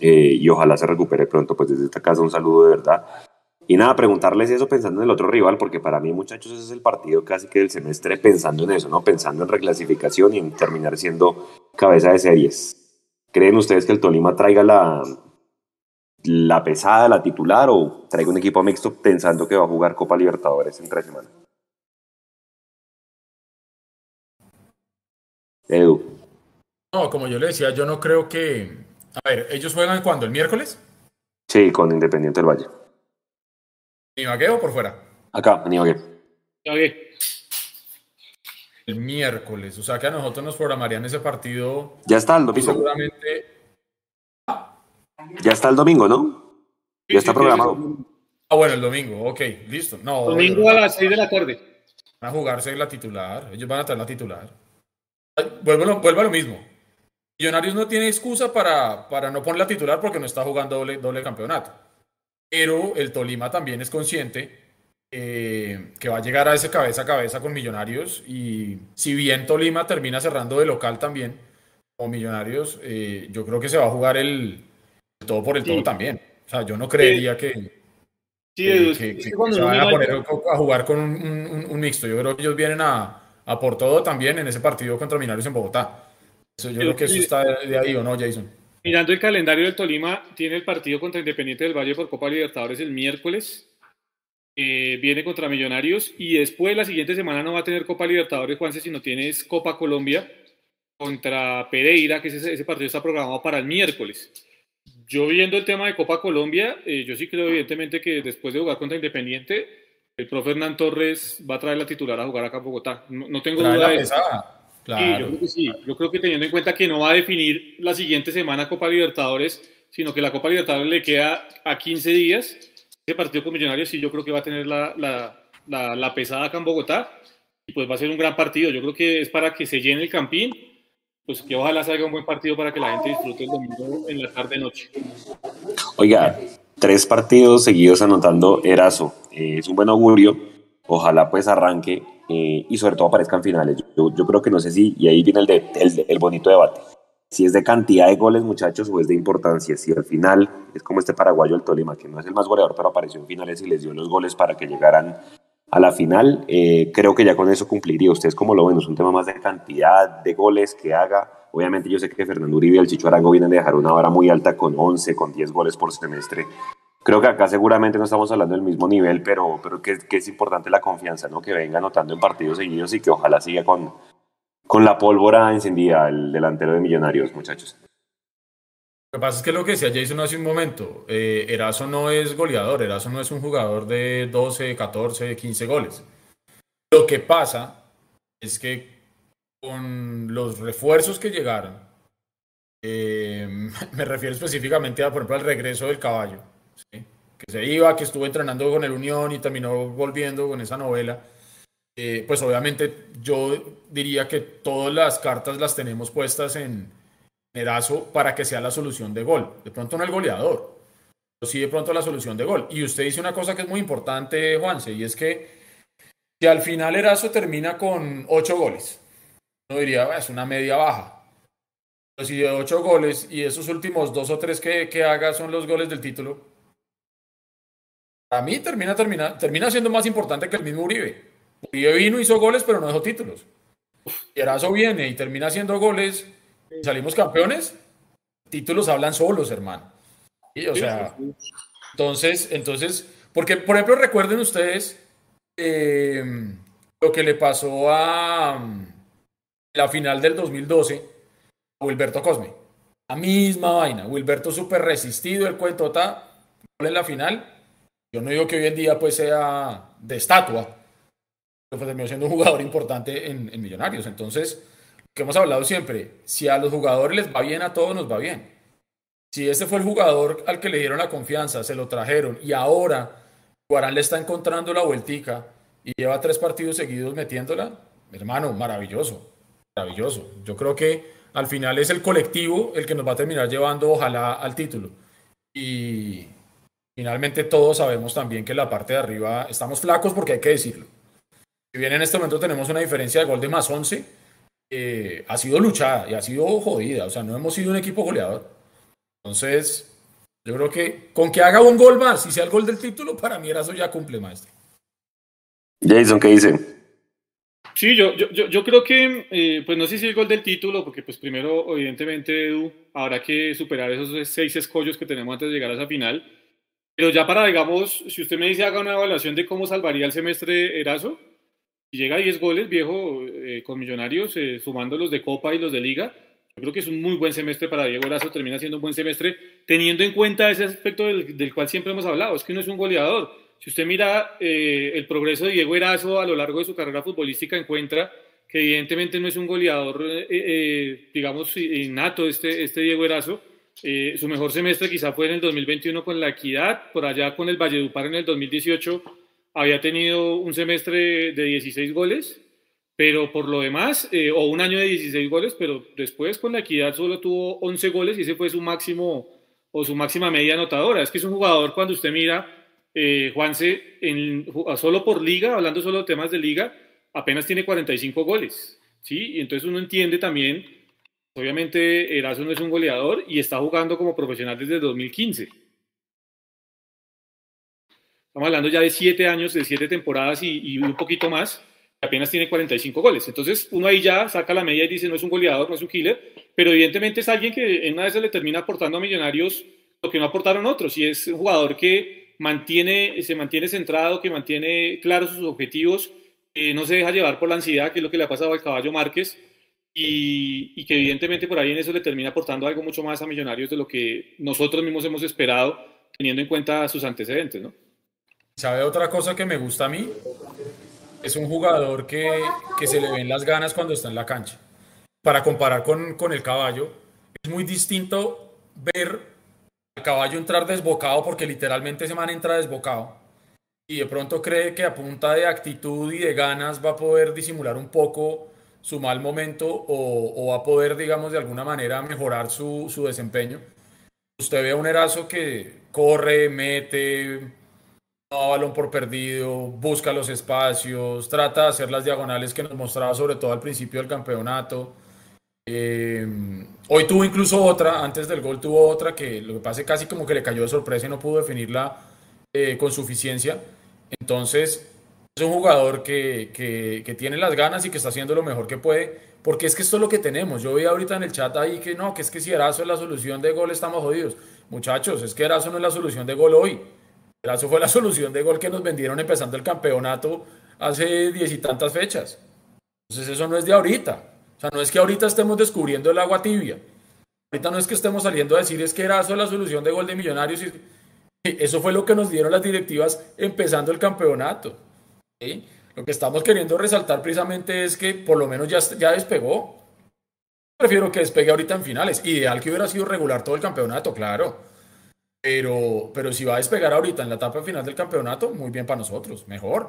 eh, y ojalá se recupere pronto. Pues desde esta casa un saludo de verdad. Y nada, preguntarles eso pensando en el otro rival, porque para mí, muchachos, ese es el partido casi que del semestre pensando en eso, ¿no? Pensando en reclasificación y en terminar siendo cabeza de series. ¿Creen ustedes que el Tolima traiga la, la pesada, la titular, o traiga un equipo mixto pensando que va a jugar Copa Libertadores en tres semanas? Edu. No, como yo le decía, yo no creo que. A ver, ¿ellos juegan cuándo? ¿El miércoles? Sí, con Independiente del Valle. ¿En Ibagué o por fuera? Acá, en Ibagué. El miércoles, o sea que a nosotros nos programarían ese partido. Ya está el domingo. Seguramente. Ya está el domingo, ¿no? ya está programado. Ah, bueno, el domingo, ok, listo. No, domingo a las 6 de la tarde. Van a jugarse la titular, ellos van a traer la titular. Vuelvo, vuelvo a lo mismo. Millonarios no tiene excusa para, para no poner la titular porque no está jugando doble, doble campeonato. Pero el Tolima también es consciente eh, que va a llegar a ese cabeza a cabeza con Millonarios. Y si bien Tolima termina cerrando de local también, o Millonarios, eh, yo creo que se va a jugar el, todo por el todo también. O sea, yo no creería que, sí, se van a poner a jugar con un, un mixto. Yo creo que ellos vienen a a por todo también en ese partido contra Minarios en Bogotá. Eso, yo creo que eso está de ahí, ¿o no, Jason? Mirando el calendario del Tolima, tiene el partido contra Independiente del Valle por Copa Libertadores el miércoles. eh, viene contra Millonarios y después la siguiente semana no va a tener Copa Libertadores, Juanse, sino tienes Copa Colombia contra Pereira, que ese, ese partido está programado para el miércoles. Yo viendo el tema de Copa Colombia, eh, yo sí creo evidentemente que después de jugar contra Independiente, el profe Hernán Torres va a traer la titular a jugar acá en Bogotá. No, no tengo duda de eso. pesada. Sí, Claro. yo creo que sí. Yo creo que teniendo en cuenta que no va a definir la siguiente semana Copa Libertadores, sino que la Copa Libertadores le queda a 15 días, ese partido con Millonarios sí yo creo que va a tener la, la, la, la pesada acá en Bogotá y pues va a ser un gran partido. Yo creo que es para que se llene el campín, pues que ojalá salga un buen partido para que la gente disfrute el domingo en la tarde-noche. Oiga, tres partidos seguidos anotando Erazo. Eh, es un buen augurio. Ojalá pues arranque eh, y sobre todo aparezcan finales. Yo, creo que no sé si, y ahí viene el, el bonito debate, si es de cantidad de goles muchachos o es de importancia. Si al final es como este paraguayo el Tolima, que no es el más goleador, pero apareció en finales y les dio los goles para que llegaran a la final, eh, creo que ya con eso cumpliría. ¿Ustedes cómo lo ven? Es un tema más de cantidad de goles que haga. Obviamente yo sé que Fernando Uribe y el Chicho Arango vienen de dejar una vara muy alta con 11, con 10 goles por semestre. Creo que acá seguramente no estamos hablando del mismo nivel, pero, pero que, que es importante la confianza, ¿no? Que venga anotando en partidos seguidos y que ojalá siga con, con la pólvora encendida el delantero de Millonarios, muchachos. Lo que pasa es que lo que decía Jason hace un momento, eh, no es goleador, Erazo no es un jugador de 12, 14, 15 goles. Lo que pasa es que con los refuerzos que llegaron, eh, me refiero específicamente a, por ejemplo, al regreso del caballo, que se iba, que estuvo entrenando con el Unión y terminó volviendo con esa novela. Eh, pues obviamente yo diría que todas las cartas las tenemos puestas en Erazo para que sea la solución de gol. De pronto no el goleador, pero sí de pronto la solución de gol. Y usted dice una cosa que es muy importante, Juanse, y es que si al final Erazo termina con ocho goles, uno diría, "Ah, es una media baja. Pero si de ocho goles y esos últimos dos o tres que, que haga son los goles del título, para mí termina, termina, termina siendo más importante que el mismo Uribe. Uribe vino, hizo goles, pero no dejó títulos. Y Erazo viene y termina haciendo goles salimos campeones. Títulos hablan solos, hermano. Y, o sea, entonces, entonces, porque, por ejemplo, recuerden ustedes eh, lo que le pasó a um, la final del 2012 a Wilberto Cosme. La misma vaina. Wilberto súper resistido, el cuento está en la final. Yo no digo que hoy en día pues sea de estatua, pero pues terminó siendo un jugador importante en, en Millonarios. Entonces, que hemos hablado siempre, si a los jugadores les va bien, a todos nos va bien. Si ese fue el jugador al que le dieron la confianza, se lo trajeron y ahora Guarán le está encontrando la vueltica y lleva tres partidos seguidos metiéndola, hermano, maravilloso, maravilloso. Yo creo que al final es el colectivo el que nos va a terminar llevando, ojalá, al título. Y finalmente todos sabemos también que la parte de arriba estamos flacos porque hay que decirlo. Si bien en este momento tenemos una diferencia de gol de más 11, eh, ha sido luchada y ha sido jodida. O sea, no hemos sido un equipo goleador. Entonces, yo creo que con que haga un gol más y sea el gol del título, para mí eso ya cumple, maestro. Jason, ¿qué dice? Sí, yo, yo, yo, yo creo que, eh, pues no sé si el gol del título, porque pues primero, evidentemente, Edu, habrá que superar esos seis escollos que tenemos antes de llegar a esa final. Pero ya para, digamos, si usted me dice haga una evaluación de cómo salvaría el semestre Erazo, llega a 10 goles, viejo, eh, con Millonarios, eh, sumando los de Copa y los de Liga, yo creo que es un muy buen semestre para Diego Erazo, termina siendo un buen semestre, teniendo en cuenta ese aspecto del, del cual siempre hemos hablado, es que no es un goleador. Si usted mira eh, el progreso de Diego Erazo a lo largo de su carrera futbolística, encuentra que evidentemente no es un goleador, eh, eh, digamos, innato este, este Diego Erazo. Eh, su mejor semestre quizá fue en el 2021 con la Equidad, por allá con el Valledupar en el 2018 había tenido un semestre de 16 goles, pero por lo demás, eh, o un año de 16 goles, pero después con la Equidad solo tuvo 11 goles y ese fue su máximo o su máxima media anotadora. Es que es un jugador cuando usted mira, eh, Juanse, en, solo por liga, hablando solo de temas de liga, apenas tiene 45 goles, ¿sí? Y entonces uno entiende también, obviamente Erazo no es un goleador y está jugando como profesional desde 2015. Estamos hablando ya de siete años, de siete temporadas y, y, un poquito más, apenas tiene 45 goles. Entonces uno ahí ya saca la media y dice, no es un goleador, no es un killer, pero evidentemente es alguien que en una vez le termina aportando a Millonarios lo que no aportaron otros, y es un jugador que mantiene, se mantiene centrado, que mantiene claros sus objetivos, que no se deja llevar por la ansiedad, que es lo que le ha pasado al caballo Márquez, y, y, que evidentemente por ahí en eso le termina aportando algo mucho más a Millonarios de lo que nosotros mismos hemos esperado, teniendo en cuenta sus antecedentes, ¿no? ¿Sabe otra cosa que me gusta a mí? Es un jugador que, que se le ven las ganas cuando está en la cancha. Para comparar con, con el caballo, es muy distinto ver al caballo entrar desbocado, porque literalmente ese man entra desbocado, y de pronto cree que a punta de actitud y de ganas va a poder disimular un poco su mal momento o, o, va a poder, digamos, de alguna manera mejorar su, su desempeño. Usted ve a un Erazo que corre, mete, no balón por perdido, busca los espacios, trata de hacer las diagonales que nos mostraba sobre todo al principio del campeonato. Eh, hoy tuvo incluso otra, antes del gol tuvo otra que lo que pasa es casi como que le cayó de sorpresa y no pudo definirla eh, con suficiencia. Entonces, es un jugador que, que, que, tiene las ganas y que está haciendo lo mejor que puede, porque es que esto es lo que tenemos. Yo vi ahorita en el chat ahí que no, que es que si Erazo es la solución de gol estamos jodidos. Muchachos, es que Erazo no es la solución de gol hoy. Erazo fue la solución de gol que nos vendieron empezando el campeonato hace diez y tantas fechas. Entonces eso no es de ahorita. O sea, no es que ahorita estemos descubriendo el agua tibia. Ahorita no es que estemos saliendo a decir es que Erazo es la solución de gol de Millonarios. Y... Eso fue lo que nos dieron las directivas empezando el campeonato. ¿sí? Lo que estamos queriendo resaltar precisamente es que por lo menos ya, ya despegó. Prefiero que despegue ahorita en finales. Ideal que hubiera sido regular todo el campeonato, claro. Pero, pero si va a despegar ahorita en la etapa final del campeonato, muy bien para nosotros, mejor.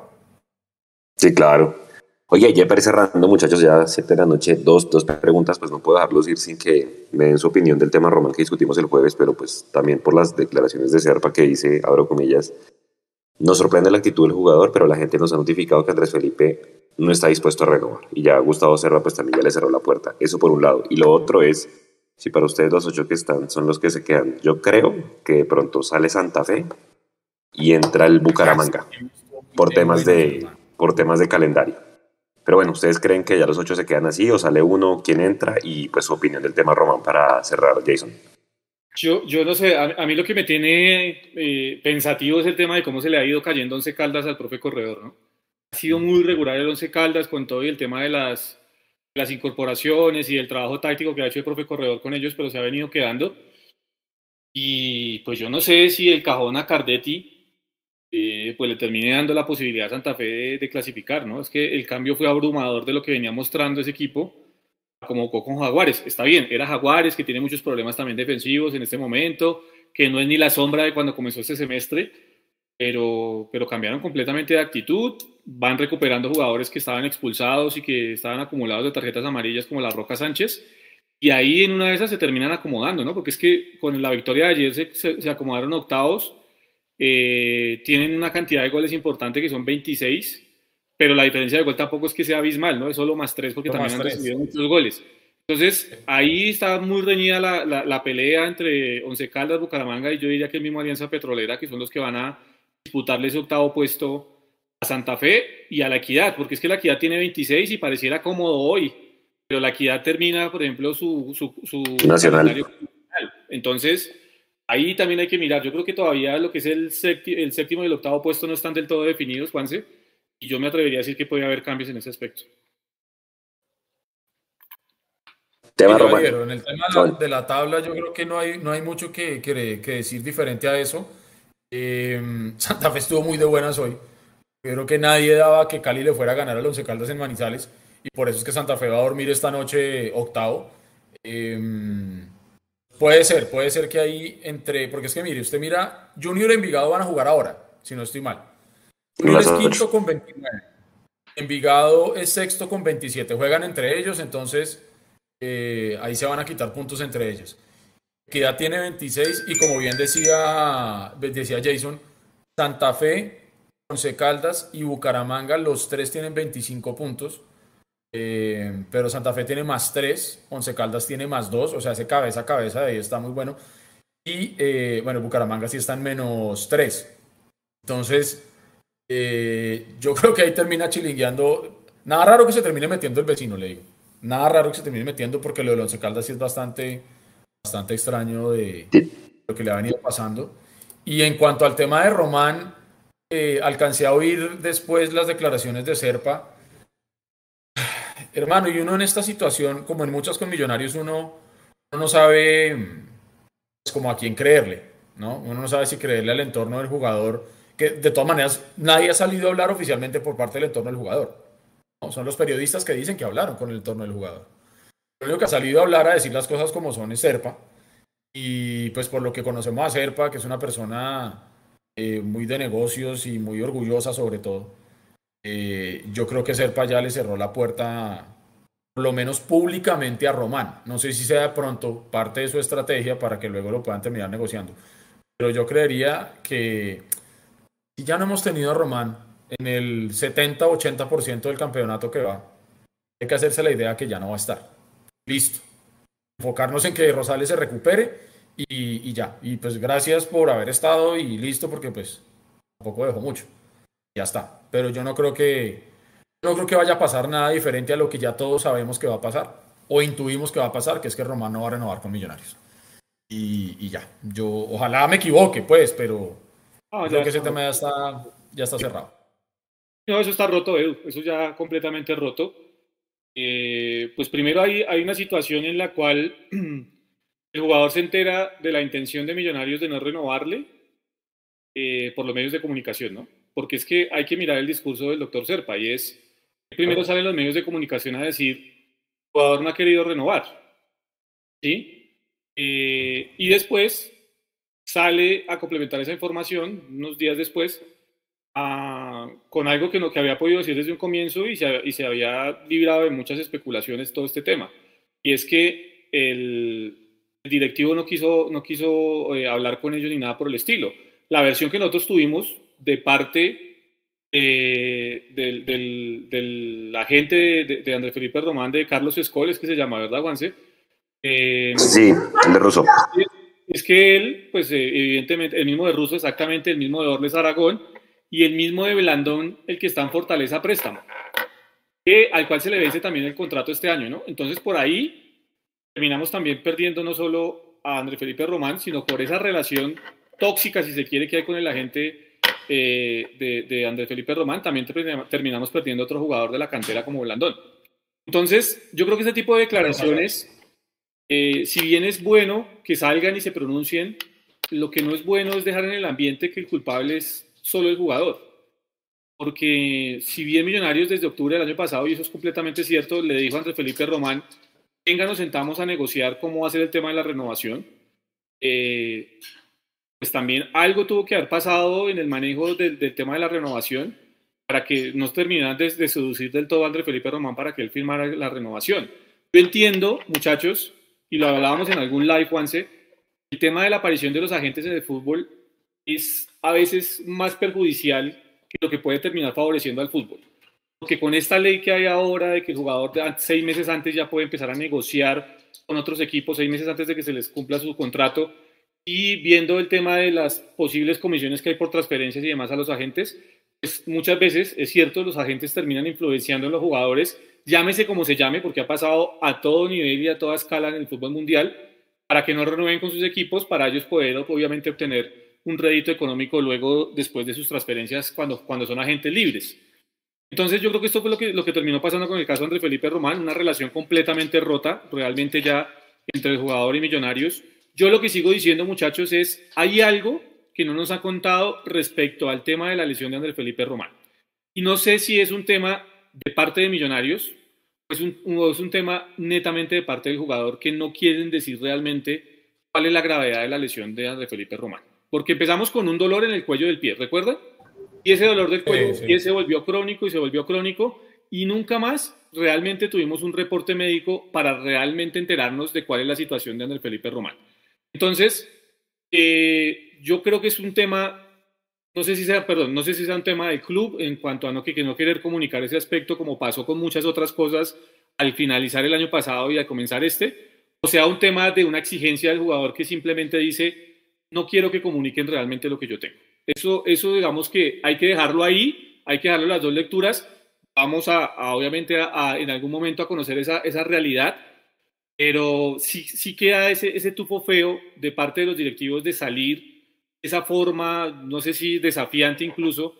Sí, claro. Oye, ya para cerrando, muchachos, ya 7 de la noche, dos, dos preguntas, pues no puedo dejarlos ir sin que me den su opinión del tema Román que discutimos el jueves, pero pues también por las declaraciones de Serpa que hice, abro comillas, nos sorprende la actitud del jugador, pero la gente nos ha notificado que Andrés Felipe no está dispuesto a renovar. Y ya Gustavo Serva pues también ya le cerró la puerta. Eso por un lado. Y lo otro es, si para ustedes los ocho que están son los que se quedan, yo creo que de pronto sale Santa Fe y entra el Bucaramanga por temas de, por temas de calendario. Pero bueno, ¿ustedes creen que ya los ocho se quedan así o sale uno, quién entra? Y pues su opinión del tema Román para cerrar, Jason. Yo, yo no sé, a, a, mí lo que me tiene eh, pensativo es el tema de cómo se le ha ido cayendo Once Caldas al profe Corredor, ¿no? Ha sido muy regular el Once Caldas con todo y el tema de las, las incorporaciones y el trabajo táctico que ha hecho el profe Corredor con ellos, pero se ha venido quedando. Y pues yo no sé si el cajón a Cardetti eh, pues le termine dando la posibilidad a Santa Fe de, de clasificar, ¿no? Es que el cambio fue abrumador de lo que venía mostrando ese equipo como con Jaguares. Está bien, era Jaguares que tiene muchos problemas también defensivos en este momento, que no es ni la sombra de cuando comenzó este semestre, pero, pero cambiaron completamente de actitud, van recuperando jugadores que estaban expulsados y que estaban acumulados de tarjetas amarillas como la Roca Sánchez, y ahí en una de esas se terminan acomodando, ¿no? Porque es que con la victoria de ayer se, se, se acomodaron octavos, eh, tienen una cantidad de goles importante que son 26, pero la diferencia de gol tampoco es que sea abismal, ¿no? Es solo más tres porque no también han recibido muchos goles. Entonces, ahí está muy reñida la, la, la, pelea entre Once Caldas, Bucaramanga y yo diría que el mismo Alianza Petrolera, que son los que van a disputarle ese octavo puesto a Santa Fe y a la Equidad, porque es que la Equidad tiene 26 y pareciera cómodo hoy, pero la Equidad termina, por ejemplo, su, su, su nacional. Entonces, ahí también hay que mirar. Yo creo que todavía lo que es el séptimo, el séptimo y el octavo puesto no están del todo definidos, Juanse y yo me atrevería a decir que puede haber cambios en ese aspecto. Tema Mira, Javier, en el tema de la, de la, tabla, yo creo que no hay, no hay mucho que, que, que decir diferente a eso. Eh, Santa Fe estuvo muy de buenas hoy. Creo que nadie daba que Cali le fuera a ganar al Once Caldas en Manizales y por eso es que Santa Fe va a dormir esta noche octavo. Eh, puede ser, puede ser que ahí entre, porque es que mire, usted mira, Junior y Envigado van a jugar ahora, si no estoy mal. Junior es quinto con 29. Envigado es sexto con 27. Juegan entre ellos, entonces eh, ahí se van a quitar puntos entre ellos. Equidad tiene 26 y como bien decía, decía Jason, Santa Fe, Once Caldas y Bucaramanga, los tres tienen 25 puntos. Eh, pero Santa Fe tiene más 3, Once Caldas tiene más 2, o sea, ese cabeza a cabeza de ahí está muy bueno. Y eh, bueno, Bucaramanga sí está en menos 3. Entonces, eh, yo creo que ahí termina chilingueando. Nada raro que se termine metiendo el vecino, le digo. Nada raro que se termine metiendo porque lo de Once Caldas sí es bastante, bastante extraño de lo que le ha venido pasando. Y en cuanto al tema de Román, eh, alcancé a oír después las declaraciones de Serpa. Hermano, y uno en esta situación, como en muchas con Millonarios, uno, uno no sabe pues, como a quién creerle, ¿no? Uno no sabe si creerle al entorno del jugador, que de todas maneras nadie ha salido a hablar oficialmente por parte del entorno del jugador. ¿no? Son los periodistas que dicen que hablaron con el entorno del jugador. Lo único que ha salido a hablar, a decir las cosas como son, es Serpa. Y pues por lo que conocemos a Serpa, que es una persona eh, muy de negocios y muy orgullosa sobre todo, eh, yo creo que Serpa ya le cerró la puerta, por lo menos públicamente, a Román. No sé si sea pronto parte de su estrategia para que luego lo puedan terminar negociando. Pero yo creería que si ya no hemos tenido a Román en el 70-80% del campeonato que va, hay que hacerse la idea que ya no va a estar. Listo. Enfocarnos en que Rosales se recupere y, ya. Y pues gracias por haber estado y listo porque pues tampoco dejó mucho. Ya está. Pero yo no creo que no creo que vaya a pasar nada diferente a lo que ya todos sabemos que va a pasar o intuimos que va a pasar, que es que Román no va a renovar con Millonarios. Y, ya. Yo ojalá me equivoque, pues, pero creo que ese tema ya está, ya está cerrado. No, eso está roto, Edu. Eso ya completamente roto. Eh, pues primero hay, hay una situación en la cual el jugador se entera de la intención de Millonarios de no renovarle eh, por los medios de comunicación, ¿no? Porque es que hay que mirar el discurso del doctor Serpa y es, primero salen los medios de comunicación a decir, el jugador no ha querido renovar, ¿sí? Eh, y después sale a complementar esa información unos días después con algo que, no, que había podido decir desde un comienzo y se, y se había librado de muchas especulaciones todo este tema. Y es que el, el directivo no quiso, no quiso eh, hablar con ellos ni nada por el estilo. La versión que nosotros tuvimos de parte eh, del, del, agente de, de, Andrés Felipe Román, de Carlos Escoles, que se llama, ¿verdad, Juanse? Eh, sí, el de Russo. Es que él, pues evidentemente, el mismo de Russo, exactamente, el mismo de Orles Aragón y el mismo de Belandón, el que está en Fortaleza Préstamo, que, al cual se le vence también el contrato este año, ¿no? Entonces, por ahí terminamos también perdiendo no solo a André Felipe Román, sino por esa relación tóxica, si se quiere, que hay con el agente eh, de, Andrés Felipe Román, también terminamos perdiendo otro jugador de la cantera como Blandón. Entonces, yo creo que ese tipo de declaraciones, eh, si bien es bueno que salgan y se pronuncien, lo que no es bueno es dejar en el ambiente que el culpable es solo el jugador. Porque si bien Millonarios desde octubre del año pasado, y eso es completamente cierto, le dijo a Andrés Felipe Román venga, nos sentamos a negociar cómo va a ser el tema de la renovación. Eh, pues también algo tuvo que haber pasado en el manejo del, tema de la renovación para que no terminaran de, seducir del todo a André Felipe Román para que él firmara la renovación. Yo entiendo, muchachos, y lo hablábamos en algún live, Juanse, el tema de la aparición de los agentes en el fútbol es a veces más perjudicial que lo que puede terminar favoreciendo al fútbol. Porque con esta ley que hay ahora de que el jugador seis meses antes ya puede empezar a negociar con otros equipos, seis meses antes de que se les cumpla su contrato, y viendo el tema de las posibles comisiones que hay por transferencias y demás a los agentes, pues muchas veces es cierto, los agentes terminan influenciando en los jugadores, llámese como se llame, porque ha pasado a todo nivel y a toda escala en el fútbol mundial, para que no renueven con sus equipos, para ellos poder obviamente obtener un rédito económico luego después de sus transferencias cuando, cuando son agentes libres. Entonces yo creo que esto fue lo que, lo que terminó pasando con el caso de André Felipe Román, una relación completamente rota, realmente ya entre el jugador y Millonarios. Yo lo que sigo diciendo, muchachos, es, hay algo que no nos ha contado respecto al tema de la lesión de André Felipe Román. Y no sé si es un tema de parte de Millonarios o es un, es un tema netamente de parte del jugador que no quieren decir realmente cuál es la gravedad de la lesión de André Felipe Román. Porque empezamos con un dolor en el cuello del pie, ¿recuerdan? Y ese dolor del cuello se volvió crónico y se volvió crónico y nunca más realmente tuvimos un reporte médico para realmente enterarnos de cuál es la situación de Andrés Felipe Román. Entonces, eh, yo creo que es un tema, no sé si sea, perdón, no sé si sea un tema del club en cuanto a no, que, que no querer comunicar ese aspecto como pasó con muchas otras cosas al finalizar el año pasado y al comenzar este, o sea, un tema de una exigencia del jugador que simplemente dice, no quiero que comuniquen realmente lo que yo tengo. Eso, eso digamos que hay que dejarlo ahí, hay que darle las dos lecturas. Vamos a, obviamente, a, en algún momento a conocer esa, esa realidad, pero sí, sí queda ese, ese tufo feo de parte de los directivos de salir esa forma, no sé si desafiante incluso,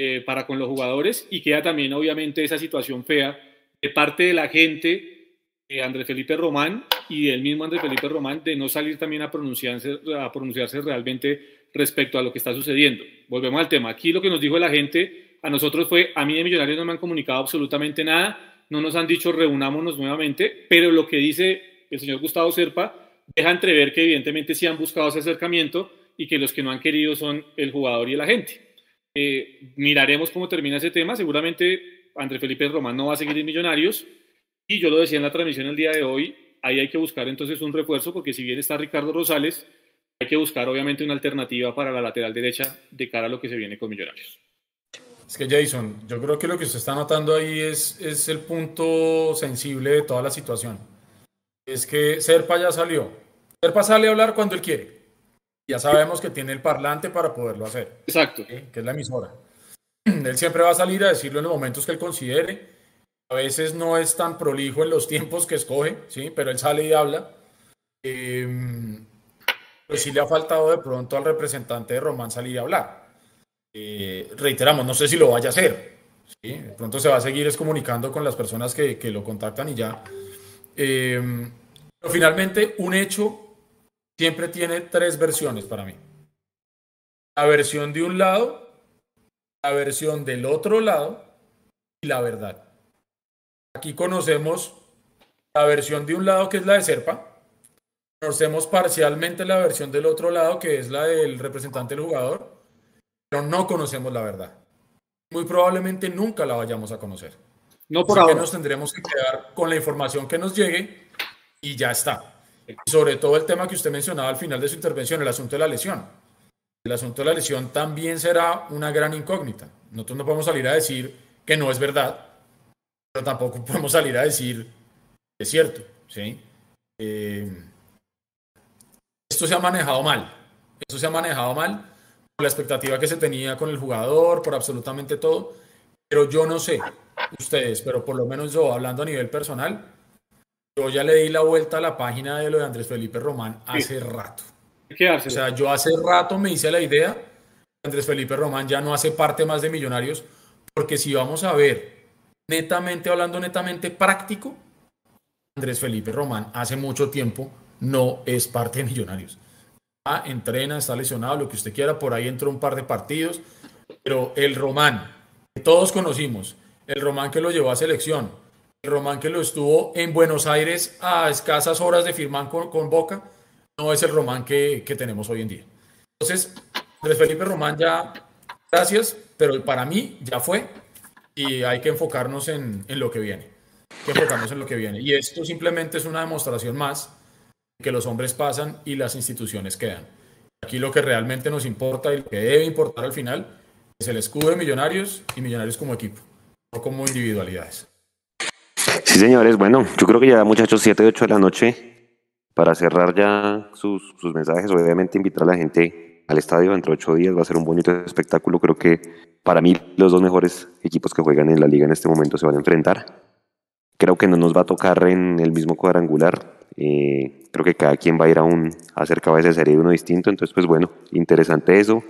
eh, para con los jugadores y queda también obviamente esa situación fea de parte de la gente, de Andrés Felipe Román y del mismo Andrés Felipe Román, de no salir también a pronunciarse, a pronunciarse realmente respecto a lo que está sucediendo. Volvemos al tema. Aquí lo que nos dijo la gente a nosotros fue, a mí de Millonarios no me han comunicado absolutamente nada, no nos han dicho reunámonos nuevamente, pero lo que dice el señor Gustavo Serpa deja entrever que evidentemente sí han buscado ese acercamiento y que los que no han querido son el jugador y el agente. Eh, miraremos cómo termina ese tema. Seguramente Andrés Felipe Román no va a seguir en Millonarios. Y yo lo decía en la transmisión el día de hoy, ahí hay que buscar entonces un refuerzo, porque si bien está Ricardo Rosales, hay que buscar obviamente una alternativa para la lateral derecha de cara a lo que se viene con Millonarios. Es que Jason, yo creo que lo que usted está notando ahí es, es el punto sensible de toda la situación. Es que Serpa ya salió. Serpa sale a hablar cuando él quiere ya sabemos que tiene el parlante para poderlo hacer. Exacto. Que es la emisora. Él siempre va a salir a decirlo en los momentos que él considere. A veces no es tan prolijo en los tiempos que escoge, ¿sí? pero él sale y habla. Eh, pues sí le ha faltado de pronto al representante de Román salir y hablar. Eh, reiteramos, no sé si lo vaya a hacer. De pronto se va a seguir comunicando con las personas que, que lo contactan y ya. Eh, pero finalmente, un hecho siempre tiene tres versiones para mí. La versión de un lado, la versión del otro lado y la verdad. Aquí conocemos la versión de un lado que es la de Serpa. Conocemos parcialmente la versión del otro lado que es la del representante del jugador, pero no conocemos la verdad. Muy probablemente nunca la vayamos a conocer. No por ahora. nos tendremos que quedar con la información que nos llegue y ya está sobre todo el tema que usted mencionaba al final de su intervención, el asunto de la lesión. El asunto de la lesión también será una gran incógnita. Nosotros no podemos salir a decir que no es verdad, pero tampoco podemos salir a decir que es cierto. ¿sí? Eh, esto se ha manejado mal. Esto se ha manejado mal por la expectativa que se tenía con el jugador, por absolutamente todo. Pero yo no sé ustedes, pero por lo menos yo, hablando a nivel personal, yo ya le di la vuelta a la página de lo de Andrés Felipe Román hace rato. ¿Qué hace? O sea, yo hace rato me hice la idea que Andrés Felipe Román ya no hace parte más de Millonarios, porque si vamos a ver, netamente, hablando netamente práctico, Andrés Felipe Román hace mucho tiempo no es parte de Millonarios. Ah, entrena, está lesionado, lo que usted quiera, por ahí entró un par de partidos, pero el Román que todos conocimos, el Román que lo llevó a selección, el Román que lo estuvo en Buenos Aires a escasas horas de firmar con, Boca, no es el Román que, tenemos hoy en día. Entonces, Andrés Felipe Román ya, gracias, pero para mí ya fue y hay que enfocarnos en, lo que viene. que enfocarnos en lo que viene. Y esto simplemente es una demostración más que los hombres pasan y las instituciones quedan. Aquí lo que realmente nos importa y lo que debe importar al final es el escudo de Millonarios y Millonarios como equipo, no como individualidades. Sí, señores. Bueno, yo creo que ya, muchachos, 7, 8 de la noche, para cerrar ya sus, sus mensajes, obviamente invitar a la gente al estadio dentro de ocho días. Va a ser un bonito espectáculo. Creo que para mí los dos mejores equipos que juegan en la liga en este momento se van a enfrentar. Creo que no nos va a tocar en el mismo cuadrangular. Eh, creo que cada quien va a ir a, un, a cabeza de serie uno distinto. Entonces, pues bueno, interesante eso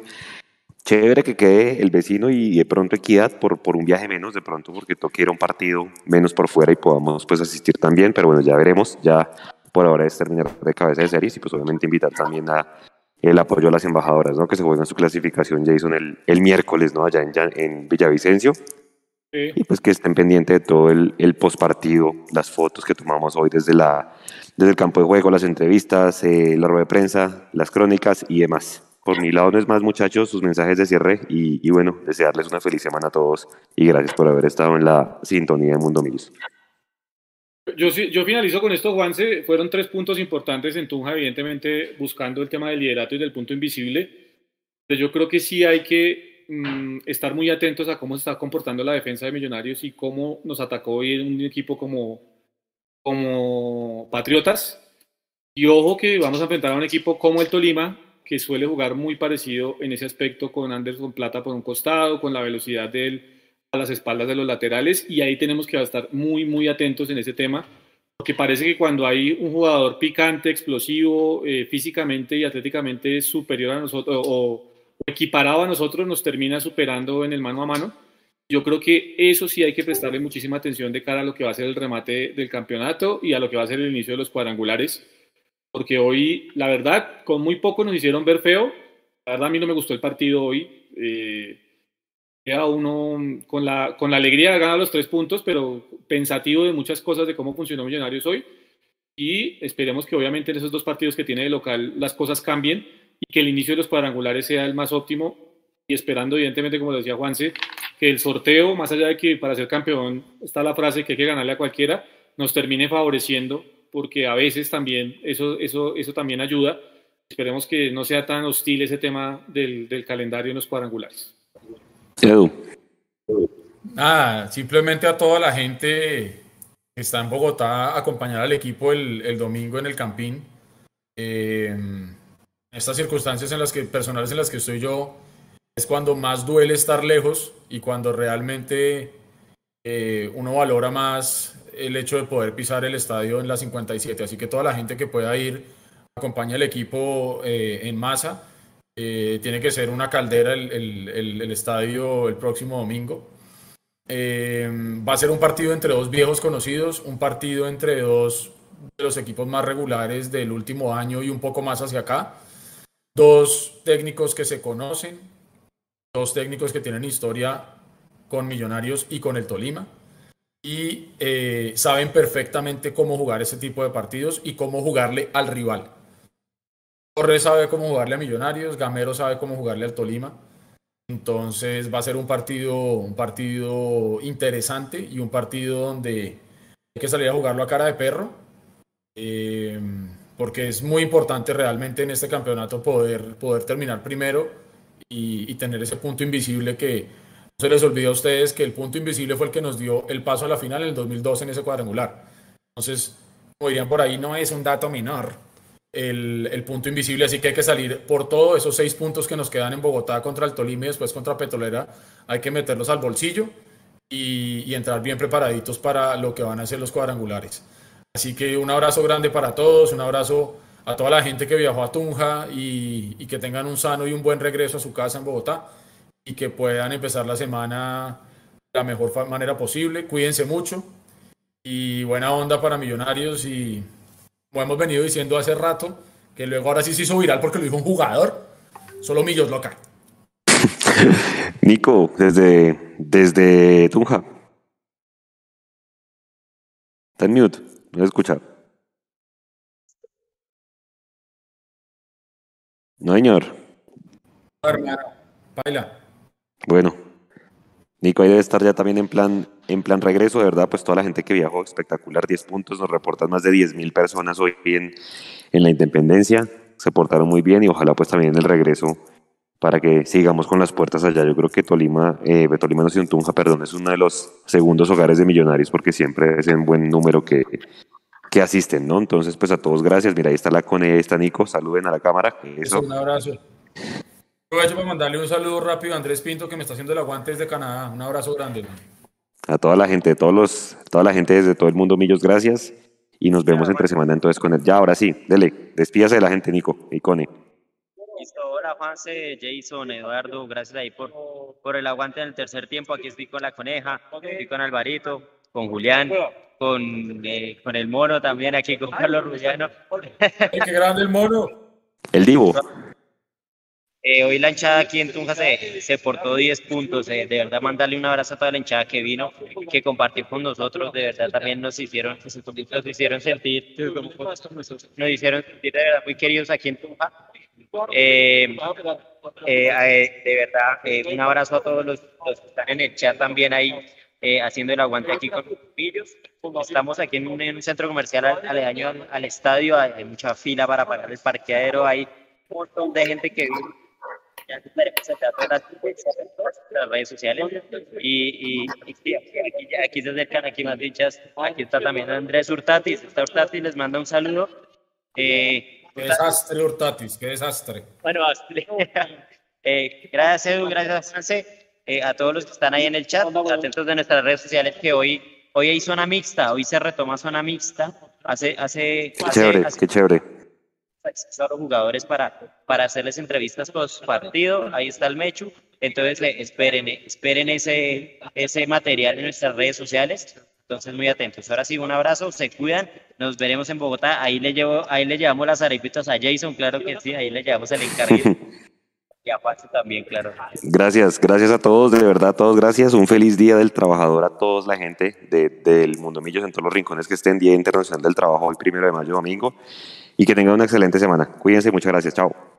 chévere que quede el vecino y de pronto equidad por, por un viaje menos, de pronto porque toque ir a un partido menos por fuera y podamos pues asistir también, pero bueno, ya veremos, ya por ahora es terminar de cabeza de series y pues obviamente invitar también a el apoyo a las embajadoras, ¿no? Que se juegan su clasificación, Jason, el, el miércoles, ¿no? Allá en, en Villavicencio. Y pues que estén pendientes de todo el, el postpartido, las fotos que tomamos hoy desde, la, desde el campo de juego, las entrevistas, eh, la rueda de prensa, las crónicas y demás. Por mi lado no es más, muchachos, sus mensajes de cierre y, bueno, desearles una feliz semana a todos y gracias por haber estado en la sintonía de Mundo Millos. Yo, yo finalizo con esto, Juanse. Fueron tres puntos importantes en Tunja, evidentemente buscando el tema del liderato y del punto invisible. Pero yo creo que sí hay que mm, estar muy atentos a cómo se está comportando la defensa de Millonarios y cómo nos atacó hoy un equipo como, como Patriotas. Y ojo que vamos a enfrentar a un equipo como el Tolima, que suele jugar muy parecido en ese aspecto con Anderson Plata por un costado, con la velocidad de él a las espaldas de los laterales y ahí tenemos que estar muy, muy atentos en ese tema porque parece que cuando hay un jugador picante, explosivo, eh, físicamente y atléticamente superior a nosotros o, equiparado a nosotros, nos termina superando en el mano a mano. Yo creo que eso sí hay que prestarle muchísima atención de cara a lo que va a ser el remate del campeonato y a lo que va a ser el inicio de los cuadrangulares, porque hoy, la verdad, con muy poco nos hicieron ver feo. La verdad, a mí no me gustó el partido hoy. Eh, queda uno con la, con la alegría de ganar los tres puntos, pero pensativo de muchas cosas de cómo funcionó Millonarios hoy. Y esperemos que obviamente en esos dos partidos que tiene de local las cosas cambien y que el inicio de los cuadrangulares sea el más óptimo. Y esperando, evidentemente, como decía Juanse, que el sorteo, más allá de que para ser campeón está la frase que hay que ganarle a cualquiera, nos termine favoreciendo, porque a veces también eso, eso, eso también ayuda. Esperemos que no sea tan hostil ese tema del, del calendario en los cuadrangulares. Nada, simplemente a toda la gente que está en Bogotá acompañar al equipo el, el domingo en el Campín. Eh, estas circunstancias en las que, personales en las que estoy yo, es cuando más duele estar lejos y cuando realmente eh, uno valora más el hecho de poder pisar el estadio en la 57. Así que toda la gente que pueda ir, acompaña al equipo eh, en masa. Eh, tiene que ser una caldera el, el, el, estadio el próximo domingo. Eh, va a ser un partido entre dos viejos conocidos, un partido entre dos de los equipos más regulares del último año y un poco más hacia acá. Dos técnicos que se conocen, dos técnicos que tienen historia con Millonarios y con el Tolima y eh, saben perfectamente cómo jugar ese tipo de partidos y cómo jugarle al rival. Torres sabe cómo jugarle a Millonarios, Gamero sabe cómo jugarle al Tolima. Entonces va a ser un partido, un partido interesante y un partido donde hay que salir a jugarlo a cara de perro, eh, porque es muy importante realmente en este campeonato poder, poder terminar primero y, tener ese punto invisible que no se les olvide a ustedes que el punto invisible fue el que nos dio el paso a la final en el 2002 en ese cuadrangular. Entonces, como dirían por ahí, no es un dato menor el, punto invisible, así que hay que salir por todos esos seis puntos que nos quedan en Bogotá contra el Tolima y después contra Petrolera, hay que meterlos al bolsillo y, entrar bien preparaditos para lo que van a ser los cuadrangulares. Así que un abrazo grande para todos, un abrazo a toda la gente que viajó a Tunja y, y que tengan un sano y un buen regreso a su casa en Bogotá y que puedan empezar la semana de la mejor manera posible. Cuídense mucho y buena onda para Millonarios y como hemos venido diciendo hace rato, que luego ahora sí se hizo viral porque lo dijo un jugador, solo Millos loca. Nico, desde, desde Tunja. Está en mute, no he escuchado. No, señor. Hermano, baila. Bueno, Nico ahí debe estar ya también en plan, en plan regreso, de verdad, pues toda la gente que viajó, espectacular, 10 puntos, nos reportan más de 10 mil personas hoy en, en la Independencia, se portaron muy bien y ojalá pues también en el regreso para que sigamos con las puertas allá. Yo creo que Tolima, eh, Tolima no un Tunja, perdón, es uno de los segundos hogares de millonarios porque siempre es en buen número que, que asisten, ¿no? Entonces, pues a todos gracias. Mira, ahí está la Cone, ahí está Nico, saluden a la cámara. Eso. Un abrazo. Aprovecho para mandarle un saludo rápido a Andrés Pinto que me está haciendo el aguante desde Canadá. Un abrazo grande. Man. A toda la gente, todos los, toda la gente desde todo el mundo, Millos, gracias. Y nos vemos entre semana entonces con él. Ya, ahora sí, dele, despídase de la gente, Nico y Cone. Listo, hola Juanse, Jason, Eduardo, gracias ahí por, por el aguante en el tercer tiempo. Aquí estoy con la coneja, estoy con Alvarito, con Julián, con, eh, con el mono también, aquí con Carlos Rullano. ¡Qué grande el mono! El Divo. Eh, hoy la hinchada aquí en Tunja se, se portó 10 puntos. Eh, de verdad, mandarle un abrazo a toda la hinchada que vino, que compartió con nosotros. De verdad, también nos hicieron, nos hicieron sentir, nos hicieron sentir de verdad muy queridos aquí en Tunja. Eh, de verdad, un abrazo a todos los, los, que están en el chat también ahí. haciendo el aguante aquí con los pillos. Estamos aquí en un, en un centro comercial al, al, estadio, hay mucha fila para pagar el parqueadero, hay un montón de gente que viene ya las, las redes sociales y, y, y aquí, aquí, se acercan aquí más dichas aquí está también Andrés Hurtatis está Hurtatis les manda un saludo. Eh, qué desastre Hurtatis qué desastre. Bueno eh, gracias Edu gracias France eh, a todos los que están ahí en el chat atentos de nuestras redes sociales que hoy hoy hay zona mixta hoy se retoma zona mixta hace, hace, Qué hace- chévere, hace- qué chévere. A los jugadores para, para hacerles entrevistas post partido. Ahí está el Mechu. Entonces, esperen, eh, esperen ese, ese material en nuestras redes sociales. Entonces, muy atentos. Ahora sí, un abrazo, se cuidan. Nos veremos en Bogotá. Ahí le, llevo, ahí le llevamos las arepitas a Jason, claro que sí. Ahí le llevamos el encarguito. y a Pacho también, claro. Gracias, gracias a todos, de verdad, a todos gracias. Un feliz día del trabajador a todos la gente de- del Mundo Millos en todos los rincones que estén. Día Internacional del Trabajo, hoy primero de mayo, domingo. Y que tengan una excelente semana. Cuídense, muchas gracias. Chao.